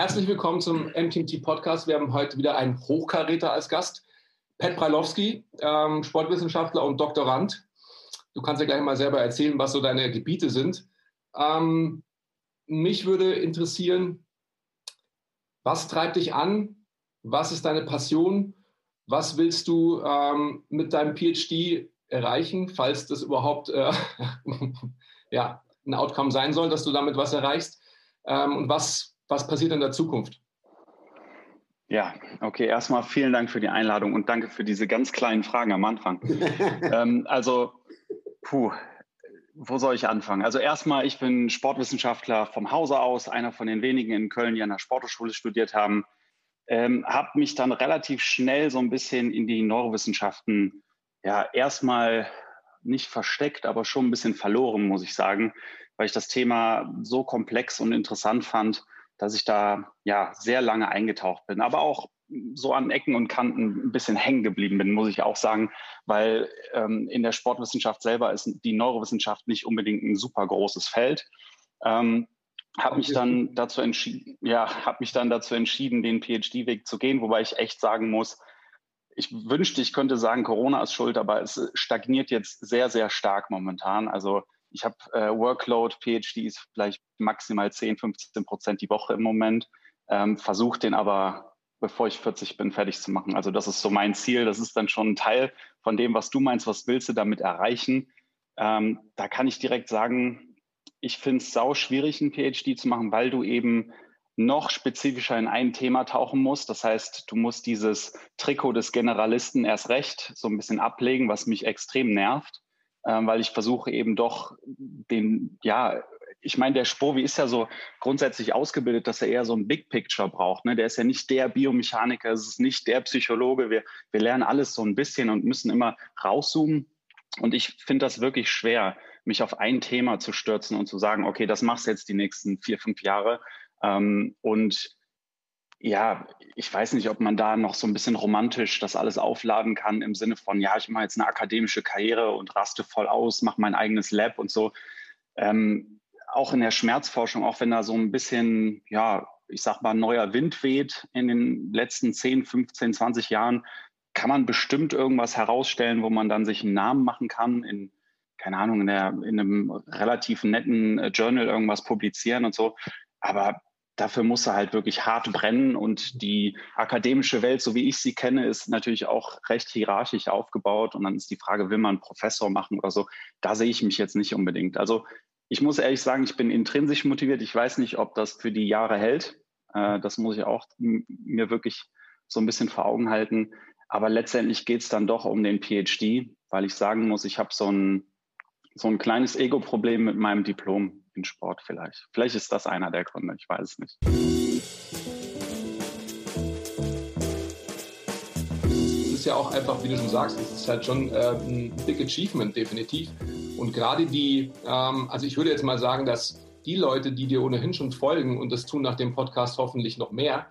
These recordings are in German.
Herzlich willkommen zum MTMT Podcast. Wir haben heute wieder einen Hochkaräter als Gast. Pat Bralowski, ähm, Sportwissenschaftler und Doktorand. Du kannst ja gleich mal selber erzählen, was so deine Gebiete sind. Ähm, mich würde interessieren, was treibt dich an? Was ist deine Passion? Was willst du ähm, mit deinem PhD erreichen, falls das überhaupt äh, ja, ein Outcome sein soll, dass du damit was erreichst? Ähm, und was, was passiert in der Zukunft? Ja, okay. Erstmal vielen Dank für die Einladung und danke für diese ganz kleinen Fragen am Anfang. ähm, also, puh, wo soll ich anfangen? Also erstmal, ich bin Sportwissenschaftler vom Hause aus, einer von den wenigen in Köln, die an der Sporthochschule studiert haben. Ähm, habe mich dann relativ schnell so ein bisschen in die Neurowissenschaften ja erstmal nicht versteckt, aber schon ein bisschen verloren, muss ich sagen, weil ich das Thema so komplex und interessant fand, dass ich da ja sehr lange eingetaucht bin, aber auch so an Ecken und Kanten ein bisschen hängen geblieben bin, muss ich auch sagen, weil ähm, in der Sportwissenschaft selber ist die Neurowissenschaft nicht unbedingt ein super großes Feld. Ähm, habe mich dann dazu entschieden, ja, habe mich dann dazu entschieden, den PhD-Weg zu gehen, wobei ich echt sagen muss, ich wünschte, ich könnte sagen, Corona ist schuld, aber es stagniert jetzt sehr, sehr stark momentan. Also ich habe äh, Workload, PhD ist vielleicht maximal 10, 15 Prozent die Woche im Moment, ähm, versuche den aber, bevor ich 40 bin, fertig zu machen. Also das ist so mein Ziel. Das ist dann schon ein Teil von dem, was du meinst, was willst du damit erreichen. Ähm, da kann ich direkt sagen, ich finde es sau schwierig, einen PhD zu machen, weil du eben noch spezifischer in ein Thema tauchen musst. Das heißt, du musst dieses Trikot des Generalisten erst recht so ein bisschen ablegen, was mich extrem nervt, äh, weil ich versuche eben doch den, ja, ich meine, der Spovi ist ja so grundsätzlich ausgebildet, dass er eher so ein Big Picture braucht. Ne? Der ist ja nicht der Biomechaniker, es ist nicht der Psychologe. Wir, wir lernen alles so ein bisschen und müssen immer rauszoomen. Und ich finde das wirklich schwer, mich auf ein Thema zu stürzen und zu sagen, okay, das machst du jetzt die nächsten vier, fünf Jahre. Ähm, und ja, ich weiß nicht, ob man da noch so ein bisschen romantisch das alles aufladen kann im Sinne von, ja, ich mache jetzt eine akademische Karriere und raste voll aus, mache mein eigenes Lab und so. Ähm, auch in der Schmerzforschung, auch wenn da so ein bisschen, ja, ich sag mal, neuer Wind weht in den letzten 10, 15, 20 Jahren, kann man bestimmt irgendwas herausstellen, wo man dann sich einen Namen machen kann, in, keine Ahnung, in, der, in einem relativ netten äh, Journal irgendwas publizieren und so. Aber dafür muss er halt wirklich hart brennen und die akademische Welt, so wie ich sie kenne, ist natürlich auch recht hierarchisch aufgebaut und dann ist die Frage, will man einen Professor machen oder so? Da sehe ich mich jetzt nicht unbedingt. Also ich muss ehrlich sagen, ich bin intrinsisch motiviert. Ich weiß nicht, ob das für die Jahre hält. Äh, das muss ich auch mir wirklich so ein bisschen vor Augen halten. Aber letztendlich geht es dann doch um den PhD, weil ich sagen muss, ich habe so ein, so ein kleines Ego-Problem mit meinem Diplom in Sport vielleicht. Vielleicht ist das einer der Gründe, ich weiß es nicht. Es ist ja auch einfach, wie du schon sagst, es ist halt schon äh, ein Big Achievement, definitiv. Und gerade die, ähm, also ich würde jetzt mal sagen, dass die Leute, die dir ohnehin schon folgen und das tun nach dem Podcast hoffentlich noch mehr,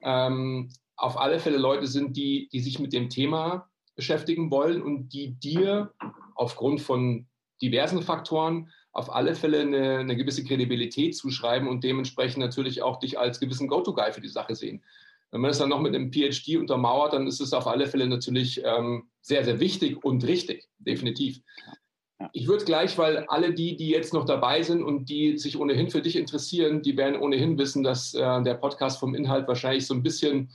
ähm, auf alle Fälle Leute sind, die, die sich mit dem Thema beschäftigen wollen und die dir aufgrund von diversen Faktoren auf alle Fälle eine, eine gewisse Kredibilität zuschreiben und dementsprechend natürlich auch dich als gewissen Go-To-Guy für die Sache sehen. Wenn man es dann noch mit einem PhD untermauert, dann ist es auf alle Fälle natürlich ähm, sehr, sehr wichtig und richtig, definitiv. Ich würde gleich, weil alle die, die jetzt noch dabei sind und die sich ohnehin für dich interessieren, die werden ohnehin wissen, dass äh, der Podcast vom Inhalt wahrscheinlich so ein bisschen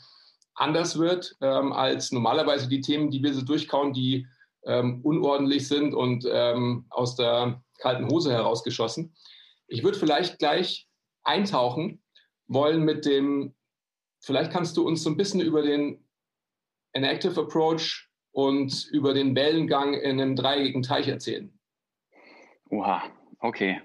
anders wird ähm, als normalerweise die Themen, die wir so durchkauen, die ähm, unordentlich sind und ähm, aus der kalten Hose herausgeschossen. Ich würde vielleicht gleich eintauchen wollen mit dem, vielleicht kannst du uns so ein bisschen über den Enactive Approach und über den Wellengang in einem dreieckigen Teich erzählen. Oha, okay.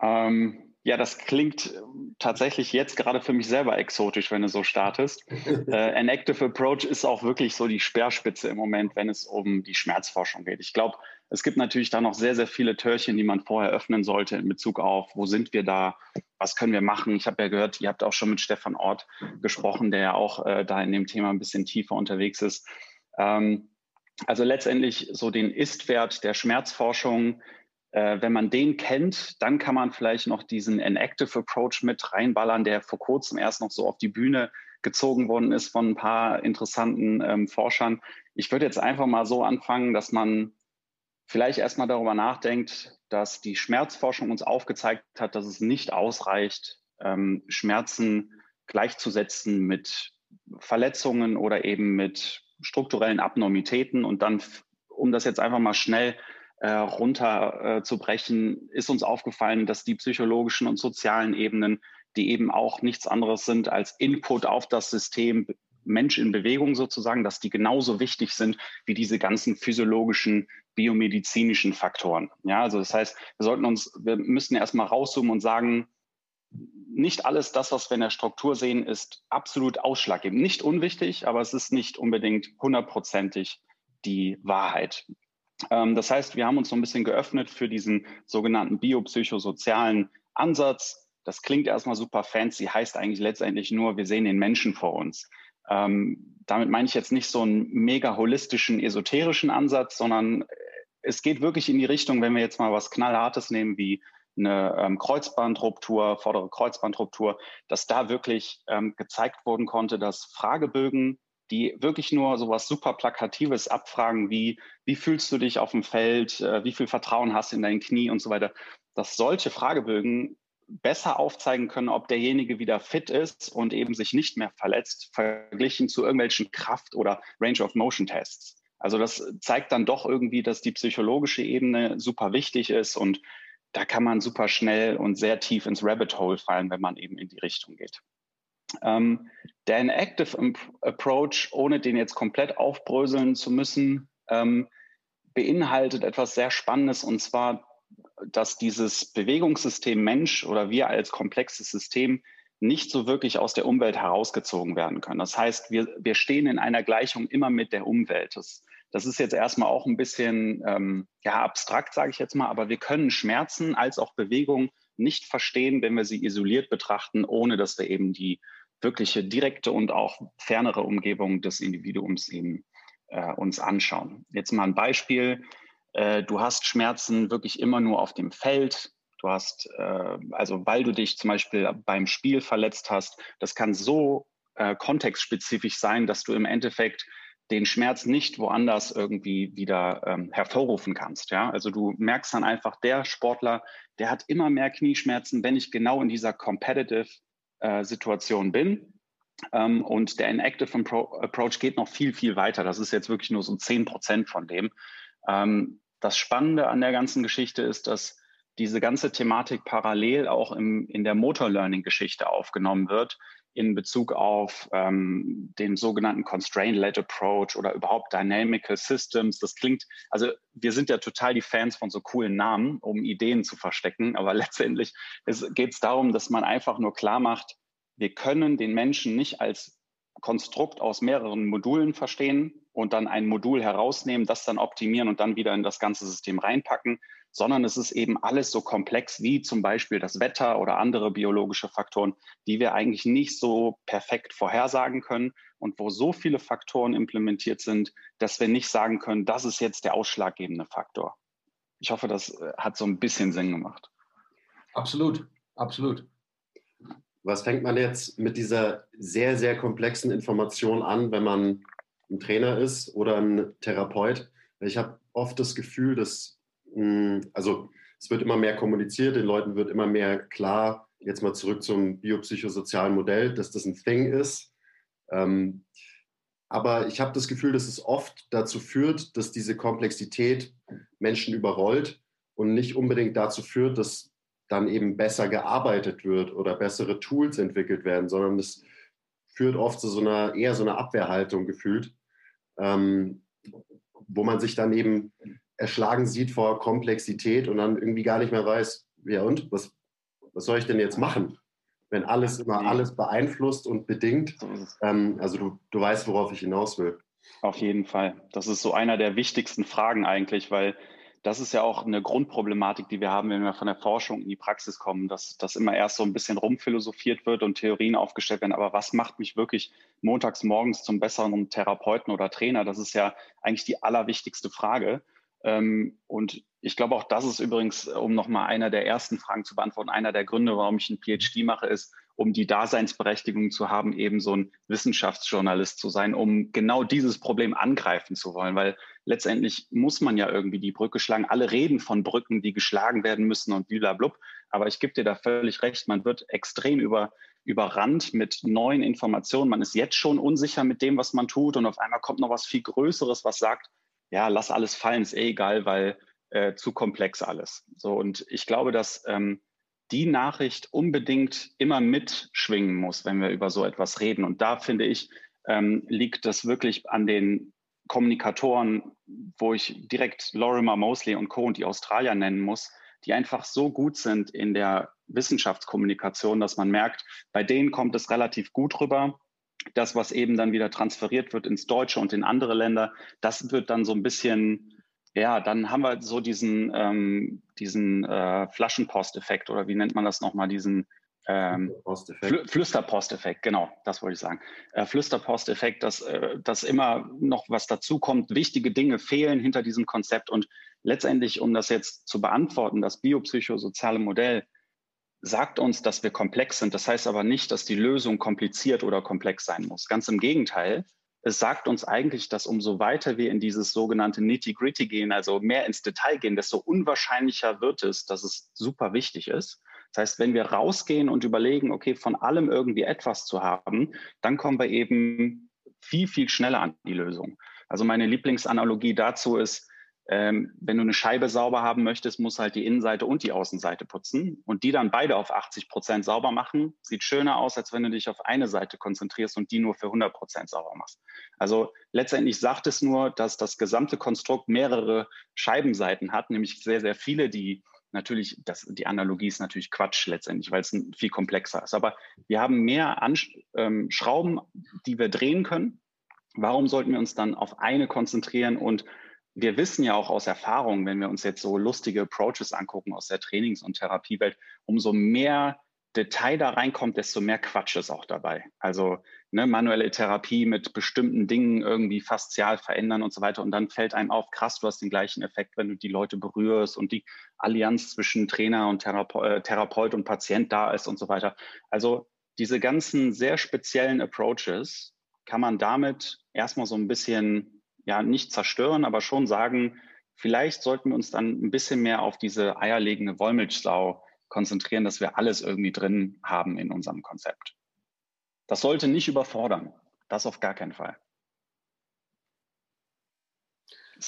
Ähm, ja, das klingt tatsächlich jetzt gerade für mich selber exotisch, wenn du so startest. äh, An Active Approach ist auch wirklich so die Speerspitze im Moment, wenn es um die Schmerzforschung geht. Ich glaube, es gibt natürlich da noch sehr, sehr viele Türchen, die man vorher öffnen sollte in Bezug auf, wo sind wir da, was können wir machen. Ich habe ja gehört, ihr habt auch schon mit Stefan Ort gesprochen, der ja auch äh, da in dem Thema ein bisschen tiefer unterwegs ist. Ähm, also letztendlich so den Ist-Wert der Schmerzforschung Äh, wenn man den kennt, dann kann man vielleicht noch diesen Enactive Approach mit reinballern, der vor kurzem erst noch so auf die Bühne gezogen worden ist von ein paar interessanten ähm, Forschern. Ich würde jetzt einfach mal so anfangen, dass man vielleicht erstmal darüber nachdenkt, dass die Schmerzforschung uns aufgezeigt hat, dass es nicht ausreicht, ähm, Schmerzen gleichzusetzen mit Verletzungen oder eben mit strukturellen Abnormitäten. Und dann, um das jetzt einfach mal schnell äh, runterzubrechen, äh, ist uns aufgefallen, dass die psychologischen und sozialen Ebenen, die eben auch nichts anderes sind als Input auf das System Mensch in Bewegung sozusagen, dass die genauso wichtig sind wie diese ganzen physiologischen, biomedizinischen Faktoren. Ja, also das heißt, wir sollten uns, wir müssen erstmal rauszoomen und sagen, nicht alles das, was wir in der Struktur sehen, ist absolut ausschlaggebend. Nicht unwichtig, aber es ist nicht unbedingt hundertprozentig die Wahrheit. Ähm, das heißt, wir haben uns so ein bisschen geöffnet für diesen sogenannten biopsychosozialen Ansatz. Das klingt erstmal super fancy, heißt eigentlich letztendlich nur, wir sehen den Menschen vor uns. Ähm, damit meine ich jetzt nicht so einen mega holistischen, esoterischen Ansatz, sondern es geht wirklich in die Richtung, wenn wir jetzt mal was Knallhartes nehmen wie eine ähm, Kreuzbandruptur, vordere Kreuzbandruptur, dass da wirklich ähm, gezeigt worden konnte, dass Fragebögen, die wirklich nur so was super Plakatives abfragen, wie, wie fühlst du dich auf dem Feld, äh, wie viel Vertrauen hast du in dein Knie und so weiter, dass solche Fragebögen besser aufzeigen können, ob derjenige wieder fit ist und eben sich nicht mehr verletzt, verglichen zu irgendwelchen Kraft- oder Range-of-Motion-Tests. Also das zeigt dann doch irgendwie, dass die psychologische Ebene super wichtig ist und da kann man super schnell und sehr tief ins Rabbit Hole fallen, wenn man eben in die Richtung geht. Ähm, der Inactive Approach, ohne den jetzt komplett aufbröseln zu müssen, ähm, beinhaltet etwas sehr Spannendes und zwar, dass dieses Bewegungssystem Mensch oder wir als komplexes System nicht so wirklich aus der Umwelt herausgezogen werden können. Das heißt, wir, wir stehen in einer Gleichung immer mit der Umwelt. Das das ist jetzt erstmal auch ein bisschen ähm, ja, abstrakt, sage ich jetzt mal, aber wir können Schmerzen als auch Bewegung nicht verstehen, wenn wir sie isoliert betrachten, ohne dass wir eben die wirkliche direkte und auch fernere Umgebung des Individuums eben äh, uns anschauen. Jetzt mal ein Beispiel. Äh, du hast Schmerzen wirklich immer nur auf dem Feld. Du hast, äh, also weil du dich zum Beispiel beim Spiel verletzt hast, das kann so äh, kontextspezifisch sein, dass du im Endeffekt den Schmerz nicht woanders irgendwie wieder ähm, hervorrufen kannst. Ja? Also du merkst dann einfach, der Sportler, der hat immer mehr Knieschmerzen, wenn ich genau in dieser competitive äh, Situation bin. Ähm, und der Inactive Approach geht noch viel, viel weiter. Das ist jetzt wirklich nur so 10 Prozent von dem. Ähm, das Spannende an der ganzen Geschichte ist, dass diese ganze Thematik parallel auch im, in der Motor Learning Geschichte aufgenommen wird in Bezug auf ähm, den sogenannten Constraint-Led Approach oder überhaupt Dynamical Systems. Das klingt, also wir sind ja total die Fans von so coolen Namen, um Ideen zu verstecken, aber letztendlich geht es darum, dass man einfach nur klar macht, wir können den Menschen nicht als Konstrukt aus mehreren Modulen verstehen und dann ein Modul herausnehmen, das dann optimieren und dann wieder in das ganze System reinpacken, sondern es ist eben alles so komplex wie zum Beispiel das Wetter oder andere biologische Faktoren, die wir eigentlich nicht so perfekt vorhersagen können und wo so viele Faktoren implementiert sind, dass wir nicht sagen können, das ist jetzt der ausschlaggebende Faktor. Ich hoffe, das äh, hat so ein bisschen Sinn gemacht. Absolut, absolut. Was fängt man jetzt mit dieser sehr, sehr komplexen Information an, wenn man ein Trainer ist oder ein Therapeut? Ich habe oft das Gefühl, dass hm, also es wird immer mehr kommuniziert, den Leuten wird immer mehr klar, jetzt mal zurück zum biopsychosozialen Modell, dass das ein Thing ist. Ähm, aber ich habe das Gefühl, dass es oft dazu führt, dass diese Komplexität Menschen überrollt und nicht unbedingt dazu führt, dass dann eben besser gearbeitet wird oder bessere Tools entwickelt werden, sondern es führt oft zu so einer eher so einer Abwehrhaltung gefühlt, ähm, wo man sich dann eben erschlagen sieht vor Komplexität und dann irgendwie gar nicht mehr weiß, ja und, was, was soll ich denn jetzt machen? Wenn alles immer alles beeinflusst und bedingt. Ähm, also du, du weißt, worauf ich hinaus will. Auf jeden Fall. Das ist so einer der wichtigsten Fragen eigentlich, weil das ist ja auch eine Grundproblematik, die wir haben, wenn wir von der Forschung in die Praxis kommen, dass das immer erst so ein bisschen rumphilosophiert wird und Theorien aufgestellt werden. Aber was macht mich wirklich montags morgens zum besseren Therapeuten oder Trainer? Das ist ja eigentlich die allerwichtigste Frage. Ähm, und ich glaube auch, das ist übrigens, um nochmal einer der ersten Fragen zu beantworten, einer der Gründe, warum ich einen PhD mache, ist, um die Daseinsberechtigung zu haben, eben so ein Wissenschaftsjournalist zu sein, um genau dieses Problem angreifen zu wollen. Weil letztendlich muss man ja irgendwie die Brücke schlagen. Alle reden von Brücken, die geschlagen werden müssen und blablabla. Aber ich gebe dir da völlig recht, man wird extrem über, überrannt mit neuen Informationen. Man ist jetzt schon unsicher mit dem, was man tut. Und auf einmal kommt noch was viel Größeres, was sagt, ja, lass alles fallen, ist eh egal, weil äh, zu komplex alles. So, und ich glaube, dass ähm, die Nachricht unbedingt immer mitschwingen muss, wenn wir über so etwas reden. Und da finde ich, ähm, liegt das wirklich an den Kommunikatoren, wo ich direkt Lorimer Mosley und Co. und die Australier nennen muss, die einfach so gut sind in der Wissenschaftskommunikation, dass man merkt, bei denen kommt es relativ gut rüber. Das, was eben dann wieder transferiert wird ins Deutsche und in andere Länder, das wird dann so ein bisschen ja, dann haben wir so diesen, ähm, diesen äh, Flaschenpost-Effekt oder wie nennt man das nochmal, diesen ähm, Flü Flüsterpost-Effekt, genau, das wollte ich sagen. Äh, Flüsterpost-Effekt, dass, äh, dass immer noch was dazukommt, wichtige Dinge fehlen hinter diesem Konzept und letztendlich, um das jetzt zu beantworten, das biopsychosoziale Modell sagt uns, dass wir komplex sind. Das heißt aber nicht, dass die Lösung kompliziert oder komplex sein muss. Ganz im Gegenteil, es sagt uns eigentlich, dass umso weiter wir in dieses sogenannte Nitty-Gritty gehen, also mehr ins Detail gehen, desto unwahrscheinlicher wird es, dass es super wichtig ist. Das heißt, wenn wir rausgehen und überlegen, okay, von allem irgendwie etwas zu haben, dann kommen wir eben viel, viel schneller an die Lösung. Also meine Lieblingsanalogie dazu ist, ähm, wenn du eine Scheibe sauber haben möchtest, musst halt die Innenseite und die Außenseite putzen und die dann beide auf 80 Prozent sauber machen. Sieht schöner aus, als wenn du dich auf eine Seite konzentrierst und die nur für 100 Prozent sauber machst. Also letztendlich sagt es nur, dass das gesamte Konstrukt mehrere Scheibenseiten hat, nämlich sehr, sehr viele, die natürlich, das, die Analogie ist natürlich Quatsch letztendlich, weil es viel komplexer ist. Aber wir haben mehr An ähm, Schrauben, die wir drehen können. Warum sollten wir uns dann auf eine konzentrieren und wir wissen ja auch aus Erfahrung, wenn wir uns jetzt so lustige Approaches angucken aus der Trainings- und Therapiewelt, umso mehr Detail da reinkommt, desto mehr Quatsch ist auch dabei. Also ne, manuelle Therapie mit bestimmten Dingen irgendwie faszial verändern und so weiter. Und dann fällt einem auf, krass, du hast den gleichen Effekt, wenn du die Leute berührst und die Allianz zwischen Trainer und Therape äh, Therapeut und Patient da ist und so weiter. Also diese ganzen sehr speziellen Approaches kann man damit erstmal so ein bisschen ja nicht zerstören, aber schon sagen, vielleicht sollten wir uns dann ein bisschen mehr auf diese eierlegende Wollmilchsau konzentrieren, dass wir alles irgendwie drin haben in unserem Konzept. Das sollte nicht überfordern. Das auf gar keinen Fall.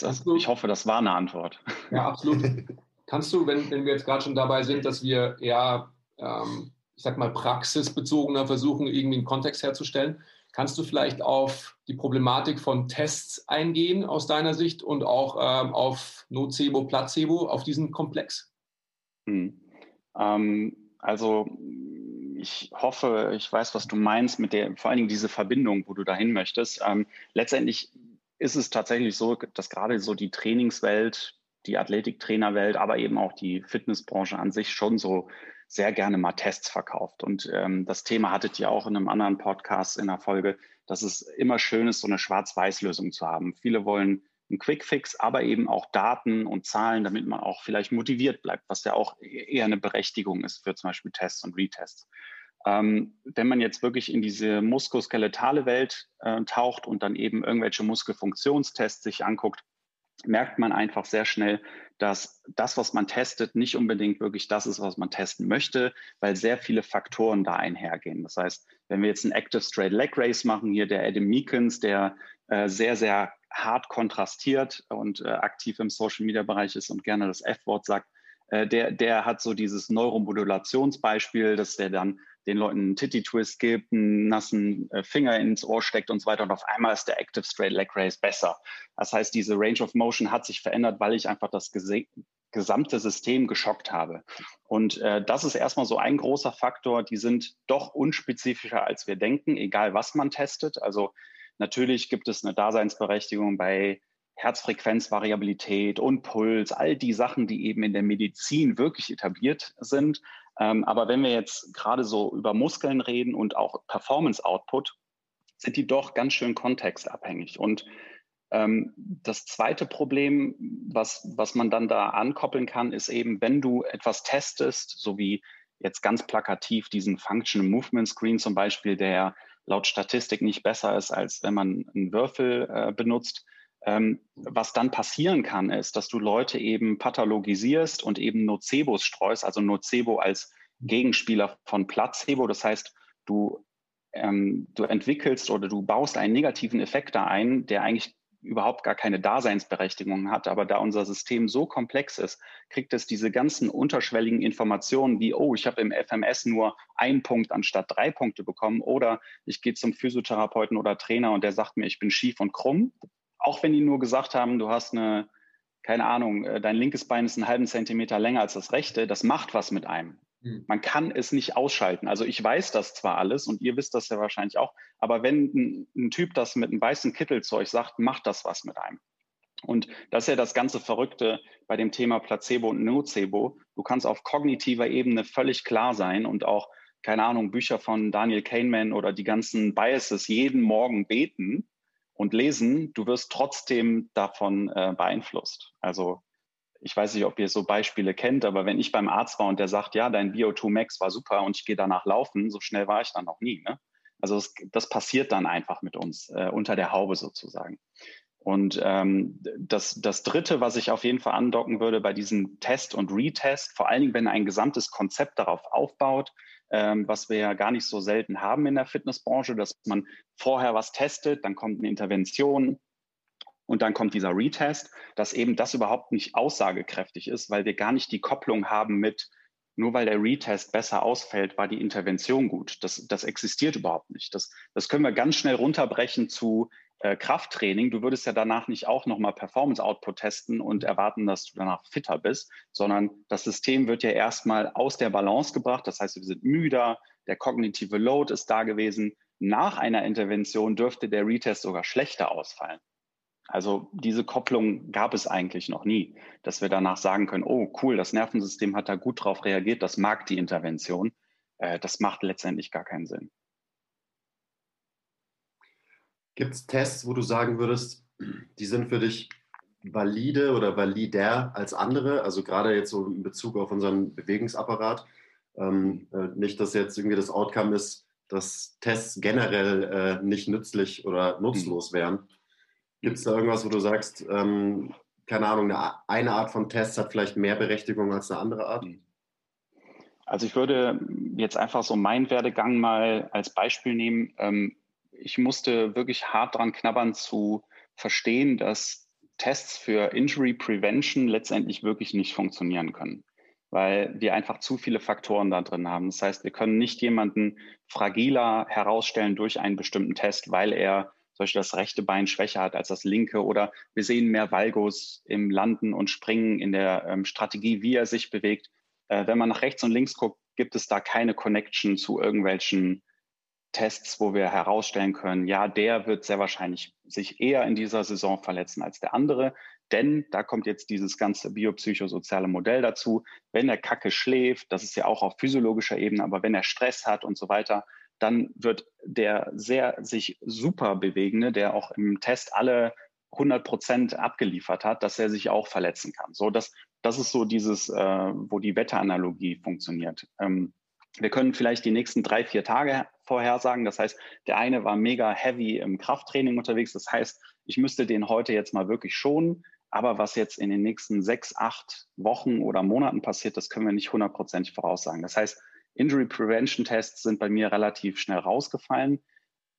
Das, ich hoffe, das war eine Antwort. Ja, absolut. Kannst du, wenn, wenn wir jetzt gerade schon dabei sind, dass wir ja, ähm, ich sag mal, praxisbezogener versuchen, irgendwie einen Kontext herzustellen, Kannst du vielleicht auf die Problematik von Tests eingehen aus deiner Sicht und auch ähm, auf Nocebo, Placebo, auf diesen Komplex? Hm. Ähm, also ich hoffe, ich weiß, was du meinst mit der, vor allen Dingen diese Verbindung, wo du dahin möchtest. Ähm, letztendlich ist es tatsächlich so, dass gerade so die Trainingswelt, die Athletiktrainerwelt, aber eben auch die Fitnessbranche an sich schon so sehr gerne mal Tests verkauft. Und ähm, das Thema hattet ihr auch in einem anderen Podcast in der Folge, dass es immer schön ist, so eine Schwarz-Weiß-Lösung zu haben. Viele wollen einen Quick-Fix, aber eben auch Daten und Zahlen, damit man auch vielleicht motiviert bleibt, was ja auch e-, eher eine Berechtigung ist für zum Beispiel Tests und Retests. Ähm, wenn man jetzt wirklich in diese muskuloskeletale Welt äh, taucht und dann eben irgendwelche Muskelfunktionstests sich anguckt, merkt man einfach sehr schnell, dass das, was man testet, nicht unbedingt wirklich das ist, was man testen möchte, weil sehr viele Faktoren da einhergehen. Das heißt, wenn wir jetzt ein Active Straight Leg Race machen, hier der Adam Meekins, der äh, sehr, sehr hart kontrastiert und äh, aktiv im Social Media Bereich ist und gerne das F-Wort sagt, äh, der, der hat so dieses Neuromodulationsbeispiel, dass der dann den Leuten einen Titty-Twist gibt, einen nassen äh, Finger ins Ohr steckt und so weiter. Und auf einmal ist der Active Straight Leg Race besser. Das heißt, diese Range of Motion hat sich verändert, weil ich einfach das gesamte System geschockt habe. Und äh, das ist erstmal so ein großer Faktor. Die sind doch unspezifischer, als wir denken, egal was man testet. Also natürlich gibt es eine Daseinsberechtigung bei Herzfrequenzvariabilität und Puls, all die Sachen, die eben in der Medizin wirklich etabliert sind. Ähm, aber wenn wir jetzt gerade so über Muskeln reden und auch Performance Output, sind die doch ganz schön kontextabhängig. Und Ähm, das zweite Problem, was, was man dann da ankoppeln kann, ist eben, wenn du etwas testest, so wie jetzt ganz plakativ diesen Functional Movement Screen zum Beispiel, der laut Statistik nicht besser ist, als wenn man einen Würfel äh, benutzt. Ähm, was dann passieren kann, ist, dass du Leute eben pathologisierst und eben Nocebos streust, also Nocebo als Gegenspieler von Placebo. Das heißt, du, ähm, du entwickelst oder du baust einen negativen Effekt da ein, der eigentlich überhaupt gar keine Daseinsberechtigung hat. Aber da unser System so komplex ist, kriegt es diese ganzen unterschwelligen Informationen wie, oh, ich habe im FMS nur einen Punkt anstatt drei Punkte bekommen oder ich gehe zum Physiotherapeuten oder Trainer und der sagt mir, ich bin schief und krumm. Auch wenn die nur gesagt haben, du hast eine, keine Ahnung, äh, dein linkes Bein ist einen halben Zentimeter länger als das rechte, das macht was mit einem. Hm. Man kann es nicht ausschalten. Also ich weiß das zwar alles und ihr wisst das ja wahrscheinlich auch, aber wenn ein, ein Typ das mit einem weißen Kittel zu euch sagt, macht das was mit einem. Und das ist ja das ganze Verrückte bei dem Thema Placebo und Nocebo. Du kannst auf kognitiver Ebene völlig klar sein und auch, keine Ahnung, Bücher von Daniel Kahneman oder die ganzen Biases jeden Morgen beten und lesen. Du wirst trotzdem davon äh, beeinflusst. Also ich weiß nicht, ob ihr so Beispiele kennt, aber wenn ich beim Arzt war und der sagt, ja, dein BO2 Max war super und ich gehe danach laufen, so schnell war ich dann noch nie. Ne? Also das, das, passiert dann einfach mit uns äh, unter der Haube sozusagen. Und ähm, das, das Dritte, was ich auf jeden Fall andocken würde bei diesem Test und Retest, vor allen Dingen, wenn ein gesamtes Konzept darauf aufbaut, ähm, was wir ja gar nicht so selten haben in der Fitnessbranche, dass man vorher was testet, dann kommt eine Intervention, und dann kommt dieser Retest, dass eben das überhaupt nicht aussagekräftig ist, weil wir gar nicht die Kopplung haben mit, nur weil der Retest besser ausfällt, war die Intervention gut. Das, das existiert überhaupt nicht. Das, das können wir ganz schnell runterbrechen zu äh, Krafttraining. Du würdest ja danach nicht auch nochmal Performance-Output testen und erwarten, dass du danach fitter bist, sondern das System wird ja erstmal aus der Balance gebracht. Das heißt, wir sind müder, der kognitive Load ist da gewesen. Nach einer Intervention dürfte der Retest sogar schlechter ausfallen. Also diese Kopplung gab es eigentlich noch nie, dass wir danach sagen können, oh cool, das Nervensystem hat da gut drauf reagiert, das mag die Intervention. Äh, das macht letztendlich gar keinen Sinn. Gibt es Tests, wo du sagen würdest, die sind für dich valide oder valider als andere? Also gerade jetzt so in Bezug auf unseren Bewegungsapparat. Ähm, äh, nicht, dass jetzt irgendwie das Outcome ist, dass Tests generell äh, nicht nützlich oder nutzlos hm. wären. Gibt es da irgendwas, wo du sagst, ähm, keine Ahnung, eine, eine Art von Test hat vielleicht mehr Berechtigung als eine andere Art? Also ich würde jetzt einfach so meinen Werdegang mal als Beispiel nehmen. Ähm, ich musste wirklich hart dran knabbern zu verstehen, dass Tests für Injury Prevention letztendlich wirklich nicht funktionieren können, weil wir einfach zu viele Faktoren da drin haben. Das heißt, wir können nicht jemanden fragiler herausstellen durch einen bestimmten Test, weil er zum Beispiel das rechte Bein schwächer hat als das linke oder wir sehen mehr Valgus im Landen und Springen in der ähm, Strategie, wie er sich bewegt. Äh, wenn man nach rechts und links guckt, gibt es da keine Connection zu irgendwelchen Tests, wo wir herausstellen können, ja, der wird sehr wahrscheinlich sich eher in dieser Saison verletzen als der andere. Denn da kommt jetzt dieses ganze biopsychosoziale Modell dazu. Wenn er Kacke schläft, das ist ja auch auf physiologischer Ebene, aber wenn er Stress hat und so weiter, dann wird der sehr sich super bewegende, der auch im Test alle 100 Prozent abgeliefert hat, dass er sich auch verletzen kann. So, das, das ist so dieses, äh, wo die Wetteranalogie funktioniert. Ähm, wir können vielleicht die nächsten drei, vier Tage vorhersagen. Das heißt, der eine war mega heavy im Krafttraining unterwegs. Das heißt, ich müsste den heute jetzt mal wirklich schonen. Aber was jetzt in den nächsten sechs, acht Wochen oder Monaten passiert, das können wir nicht hundertprozentig voraussagen. Das heißt, Injury Prevention Tests sind bei mir relativ schnell rausgefallen.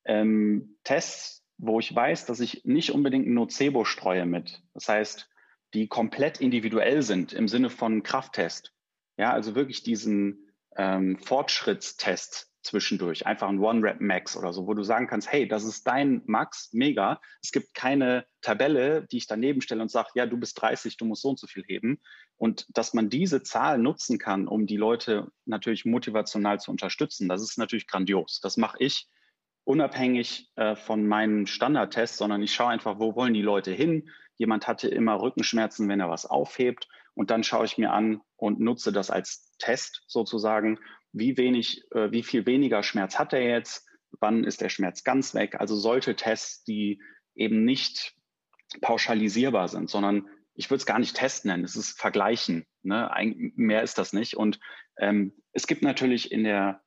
Ähm, Tests, wo ich weiß, dass ich nicht unbedingt ein Nocebo streue mit. Das heißt, die komplett individuell sind im Sinne von Krafttest. Ja, also wirklich diesen ähm, Fortschrittstest zwischendurch, einfach ein One-Rep-Max oder so, wo du sagen kannst, hey, das ist dein Max, mega. Es gibt keine Tabelle, die ich daneben stelle und sage, ja, du bist 30, du musst so und so viel heben. Und dass man diese Zahl nutzen kann, um die Leute natürlich motivational zu unterstützen, das ist natürlich grandios. Das mache ich unabhängig äh, von meinen Standardtests, sondern ich schaue einfach, wo wollen die Leute hin. Jemand hatte immer Rückenschmerzen, wenn er was aufhebt. Und dann schaue ich mir an und nutze das als Test sozusagen wie wenig, äh, wie viel weniger Schmerz hat er jetzt, wann ist der Schmerz ganz weg. Also solche Tests, die eben nicht pauschalisierbar sind, sondern ich würde es gar nicht Test nennen, es ist Vergleichen. Ne? Ein, mehr ist das nicht. Und ähm, es gibt natürlich in der,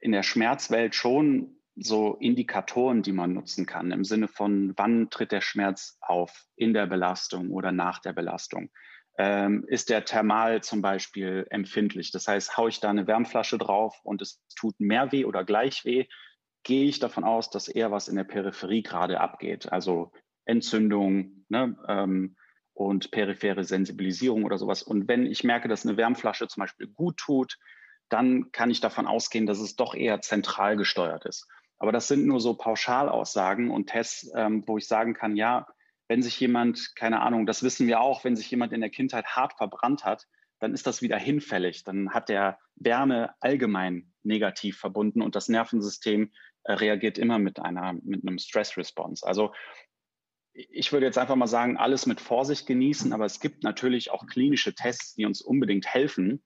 in der Schmerzwelt schon so Indikatoren, die man nutzen kann, im Sinne von, wann tritt der Schmerz auf in der Belastung oder nach der Belastung. Ähm, ist der Thermal zum Beispiel empfindlich? Das heißt, haue ich da eine Wärmflasche drauf und es tut mehr weh oder gleich weh, gehe ich davon aus, dass eher was in der Peripherie gerade abgeht. Also Entzündung ne, ähm, und periphere Sensibilisierung oder sowas. Und wenn ich merke, dass eine Wärmflasche zum Beispiel gut tut, dann kann ich davon ausgehen, dass es doch eher zentral gesteuert ist. Aber das sind nur so Pauschalaussagen und Tests, ähm, wo ich sagen kann, ja, wenn sich jemand, keine Ahnung, das wissen wir auch, wenn sich jemand in der Kindheit hart verbrannt hat, dann ist das wieder hinfällig. Dann hat der Wärme allgemein negativ verbunden und das Nervensystem äh, reagiert immer mit einer, mit einem Stress-Response. Also ich würde jetzt einfach mal sagen, alles mit Vorsicht genießen, aber es gibt natürlich auch klinische Tests, die uns unbedingt helfen,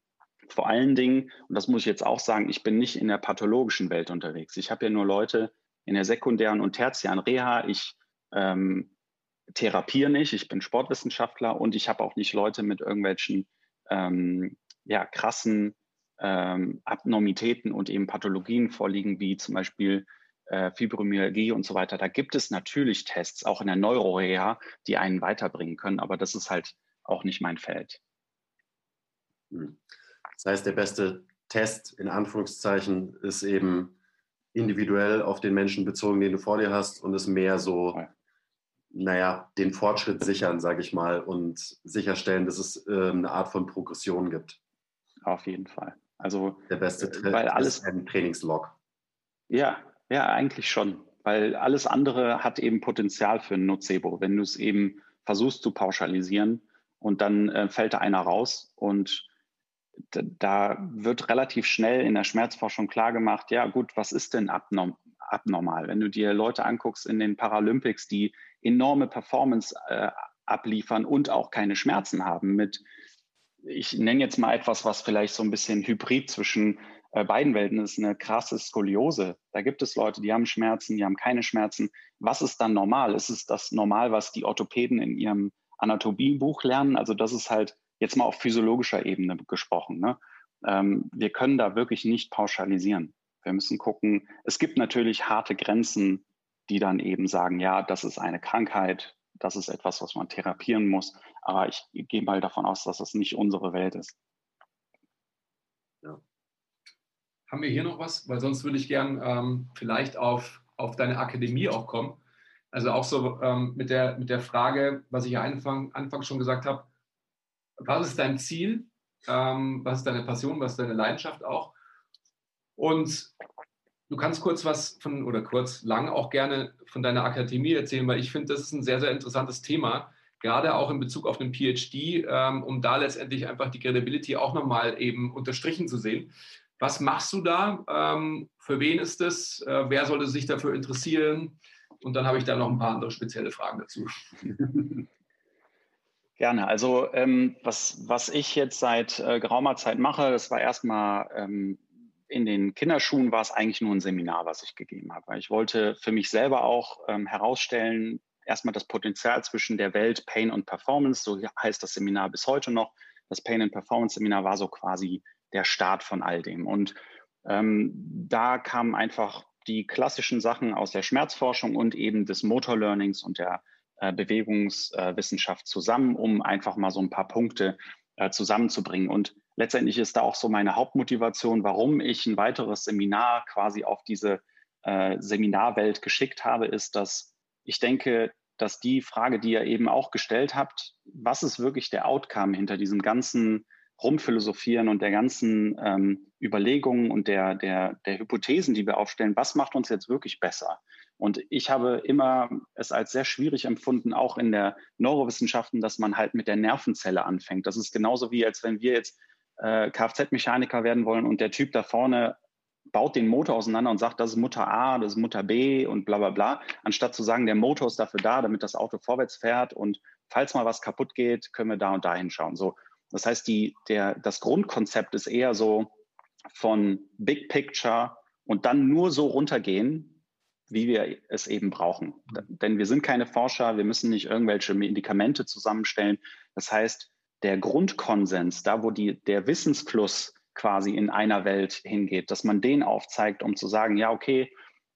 vor allen Dingen, und das muss ich jetzt auch sagen, ich bin nicht in der pathologischen Welt unterwegs. Ich habe ja nur Leute in der sekundären und tertiären Reha. Ich ähm, therapiere nicht, ich bin Sportwissenschaftler und ich habe auch nicht Leute mit irgendwelchen ähm, ja, krassen ähm, Abnormitäten und eben Pathologien vorliegen, wie zum Beispiel äh, Fibromyalgie und so weiter. Da gibt es natürlich Tests, auch in der Neuroreha, die einen weiterbringen können, aber das ist halt auch nicht mein Feld. Hm. Das heißt, der beste Test in Anführungszeichen ist eben individuell auf den Menschen bezogen, den du vor dir hast und ist mehr so, ja. Naja, den Fortschritt sichern, sage ich mal, und sicherstellen, dass es äh, eine Art von Progression gibt. Auf jeden Fall. Also der beste Test weil alles, ist ein Trainingslog. Ja, ja, eigentlich schon, weil alles andere hat eben Potenzial für ein Nocebo. Wenn du es eben versuchst zu pauschalisieren und dann äh, fällt da einer raus und da wird relativ schnell in der Schmerzforschung klargemacht, ja gut, was ist denn abnorm, abnormal? Wenn du dir Leute anguckst in den Paralympics, die enorme Performance äh, abliefern und auch keine Schmerzen haben mit, ich nenne jetzt mal etwas, was vielleicht so ein bisschen hybrid zwischen äh, beiden Welten ist, eine krasse Skoliose. Da gibt es Leute, die haben Schmerzen, die haben keine Schmerzen. Was ist dann normal? Ist es das normal, was die Orthopäden in ihrem Anatomiebuch lernen? Also das ist halt jetzt mal auf physiologischer Ebene gesprochen. Ne? Ähm, wir können da wirklich nicht pauschalisieren. Wir müssen gucken, es gibt natürlich harte Grenzen, die dann eben sagen, ja, das ist eine Krankheit, das ist etwas, was man therapieren muss. Aber ich gehe mal davon aus, dass das nicht unsere Welt ist. Ja. Haben wir hier noch was? Weil sonst würde ich gern ähm, vielleicht auf, auf deine Akademie auch kommen. Also auch so ähm, mit, der, mit der Frage, was ich ja Anfang, Anfang schon gesagt habe, was ist dein Ziel, ähm, was ist deine Passion, was ist deine Leidenschaft auch. Und du kannst kurz was von, oder kurz, lang auch gerne von deiner Akademie erzählen, weil ich finde, das ist ein sehr, sehr interessantes Thema, gerade auch in Bezug auf den PhD, ähm, um da letztendlich einfach die Credibility auch nochmal eben unterstrichen zu sehen. Was machst du da? Ähm, für wen ist das? Äh, wer sollte sich dafür interessieren? Und dann habe ich da noch ein paar andere spezielle Fragen dazu. Gerne. Also ähm, was, was ich jetzt seit äh, geraumer Zeit mache, das war erstmal ähm, in den Kinderschuhen war es eigentlich nur ein Seminar, was ich gegeben habe. Ich wollte für mich selber auch ähm, herausstellen, erstmal das Potenzial zwischen der Welt Pain und Performance, so heißt das Seminar bis heute noch. Das Pain and Performance Seminar war so quasi der Start von all dem. Und ähm, da kamen einfach die klassischen Sachen aus der Schmerzforschung und eben des Motor Learnings und der äh, Bewegungswissenschaft zusammen, um einfach mal so ein paar Punkte äh, zusammenzubringen. Und letztendlich ist da auch so meine Hauptmotivation, warum ich ein weiteres Seminar quasi auf diese äh, Seminarwelt geschickt habe, ist, dass ich denke, dass die Frage, die ihr eben auch gestellt habt, was ist wirklich der Outcome hinter diesem ganzen Rumphilosophieren und der ganzen ähm, Überlegungen und der, der, der Hypothesen, die wir aufstellen, was macht uns jetzt wirklich besser? Und ich habe immer es als sehr schwierig empfunden, auch in der Neurowissenschaften, dass man halt mit der Nervenzelle anfängt. Das ist genauso wie, als wenn wir jetzt äh, Kfz-Mechaniker werden wollen und der Typ da vorne baut den Motor auseinander und sagt, das ist Mutter A, das ist Mutter B und bla bla bla, anstatt zu sagen, der Motor ist dafür da, damit das Auto vorwärts fährt und falls mal was kaputt geht, können wir da und da hinschauen. So, das heißt, die, der, das Grundkonzept ist eher so von Big Picture und dann nur so runtergehen, wie wir es eben brauchen. Denn wir sind keine Forscher, wir müssen nicht irgendwelche Medikamente zusammenstellen. Das heißt, der Grundkonsens, da wo die, der Wissensfluss quasi in einer Welt hingeht, dass man den aufzeigt, um zu sagen, ja, okay,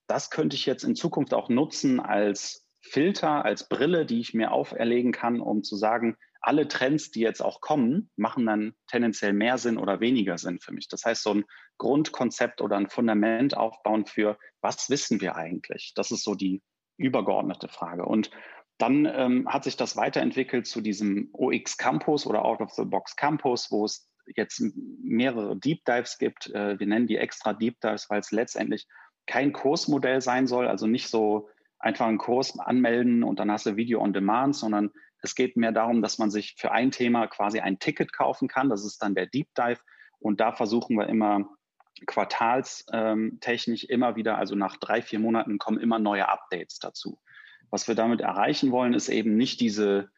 das könnte ich jetzt in Zukunft auch nutzen als Filter, als Brille, die ich mir auferlegen kann, um zu sagen, alle Trends, die jetzt auch kommen, machen dann tendenziell mehr Sinn oder weniger Sinn für mich. Das heißt, so ein Grundkonzept oder ein Fundament aufbauen für, was wissen wir eigentlich? Das ist so die übergeordnete Frage. Und dann ähm, hat sich das weiterentwickelt zu diesem OX Campus oder Out of the Box Campus, wo es jetzt mehrere Deep Dives gibt. Äh, wir nennen die extra Deep Dives, weil es letztendlich kein Kursmodell sein soll, also nicht so einfach einen Kurs anmelden und dann hast du Video on Demand, sondern es geht mehr darum, dass man sich für ein Thema quasi ein Ticket kaufen kann. Das ist dann der Deep Dive. Und da versuchen wir immer quartalstechnisch immer wieder, also nach drei, vier Monaten kommen immer neue Updates dazu. Was wir damit erreichen wollen, ist eben nicht diese,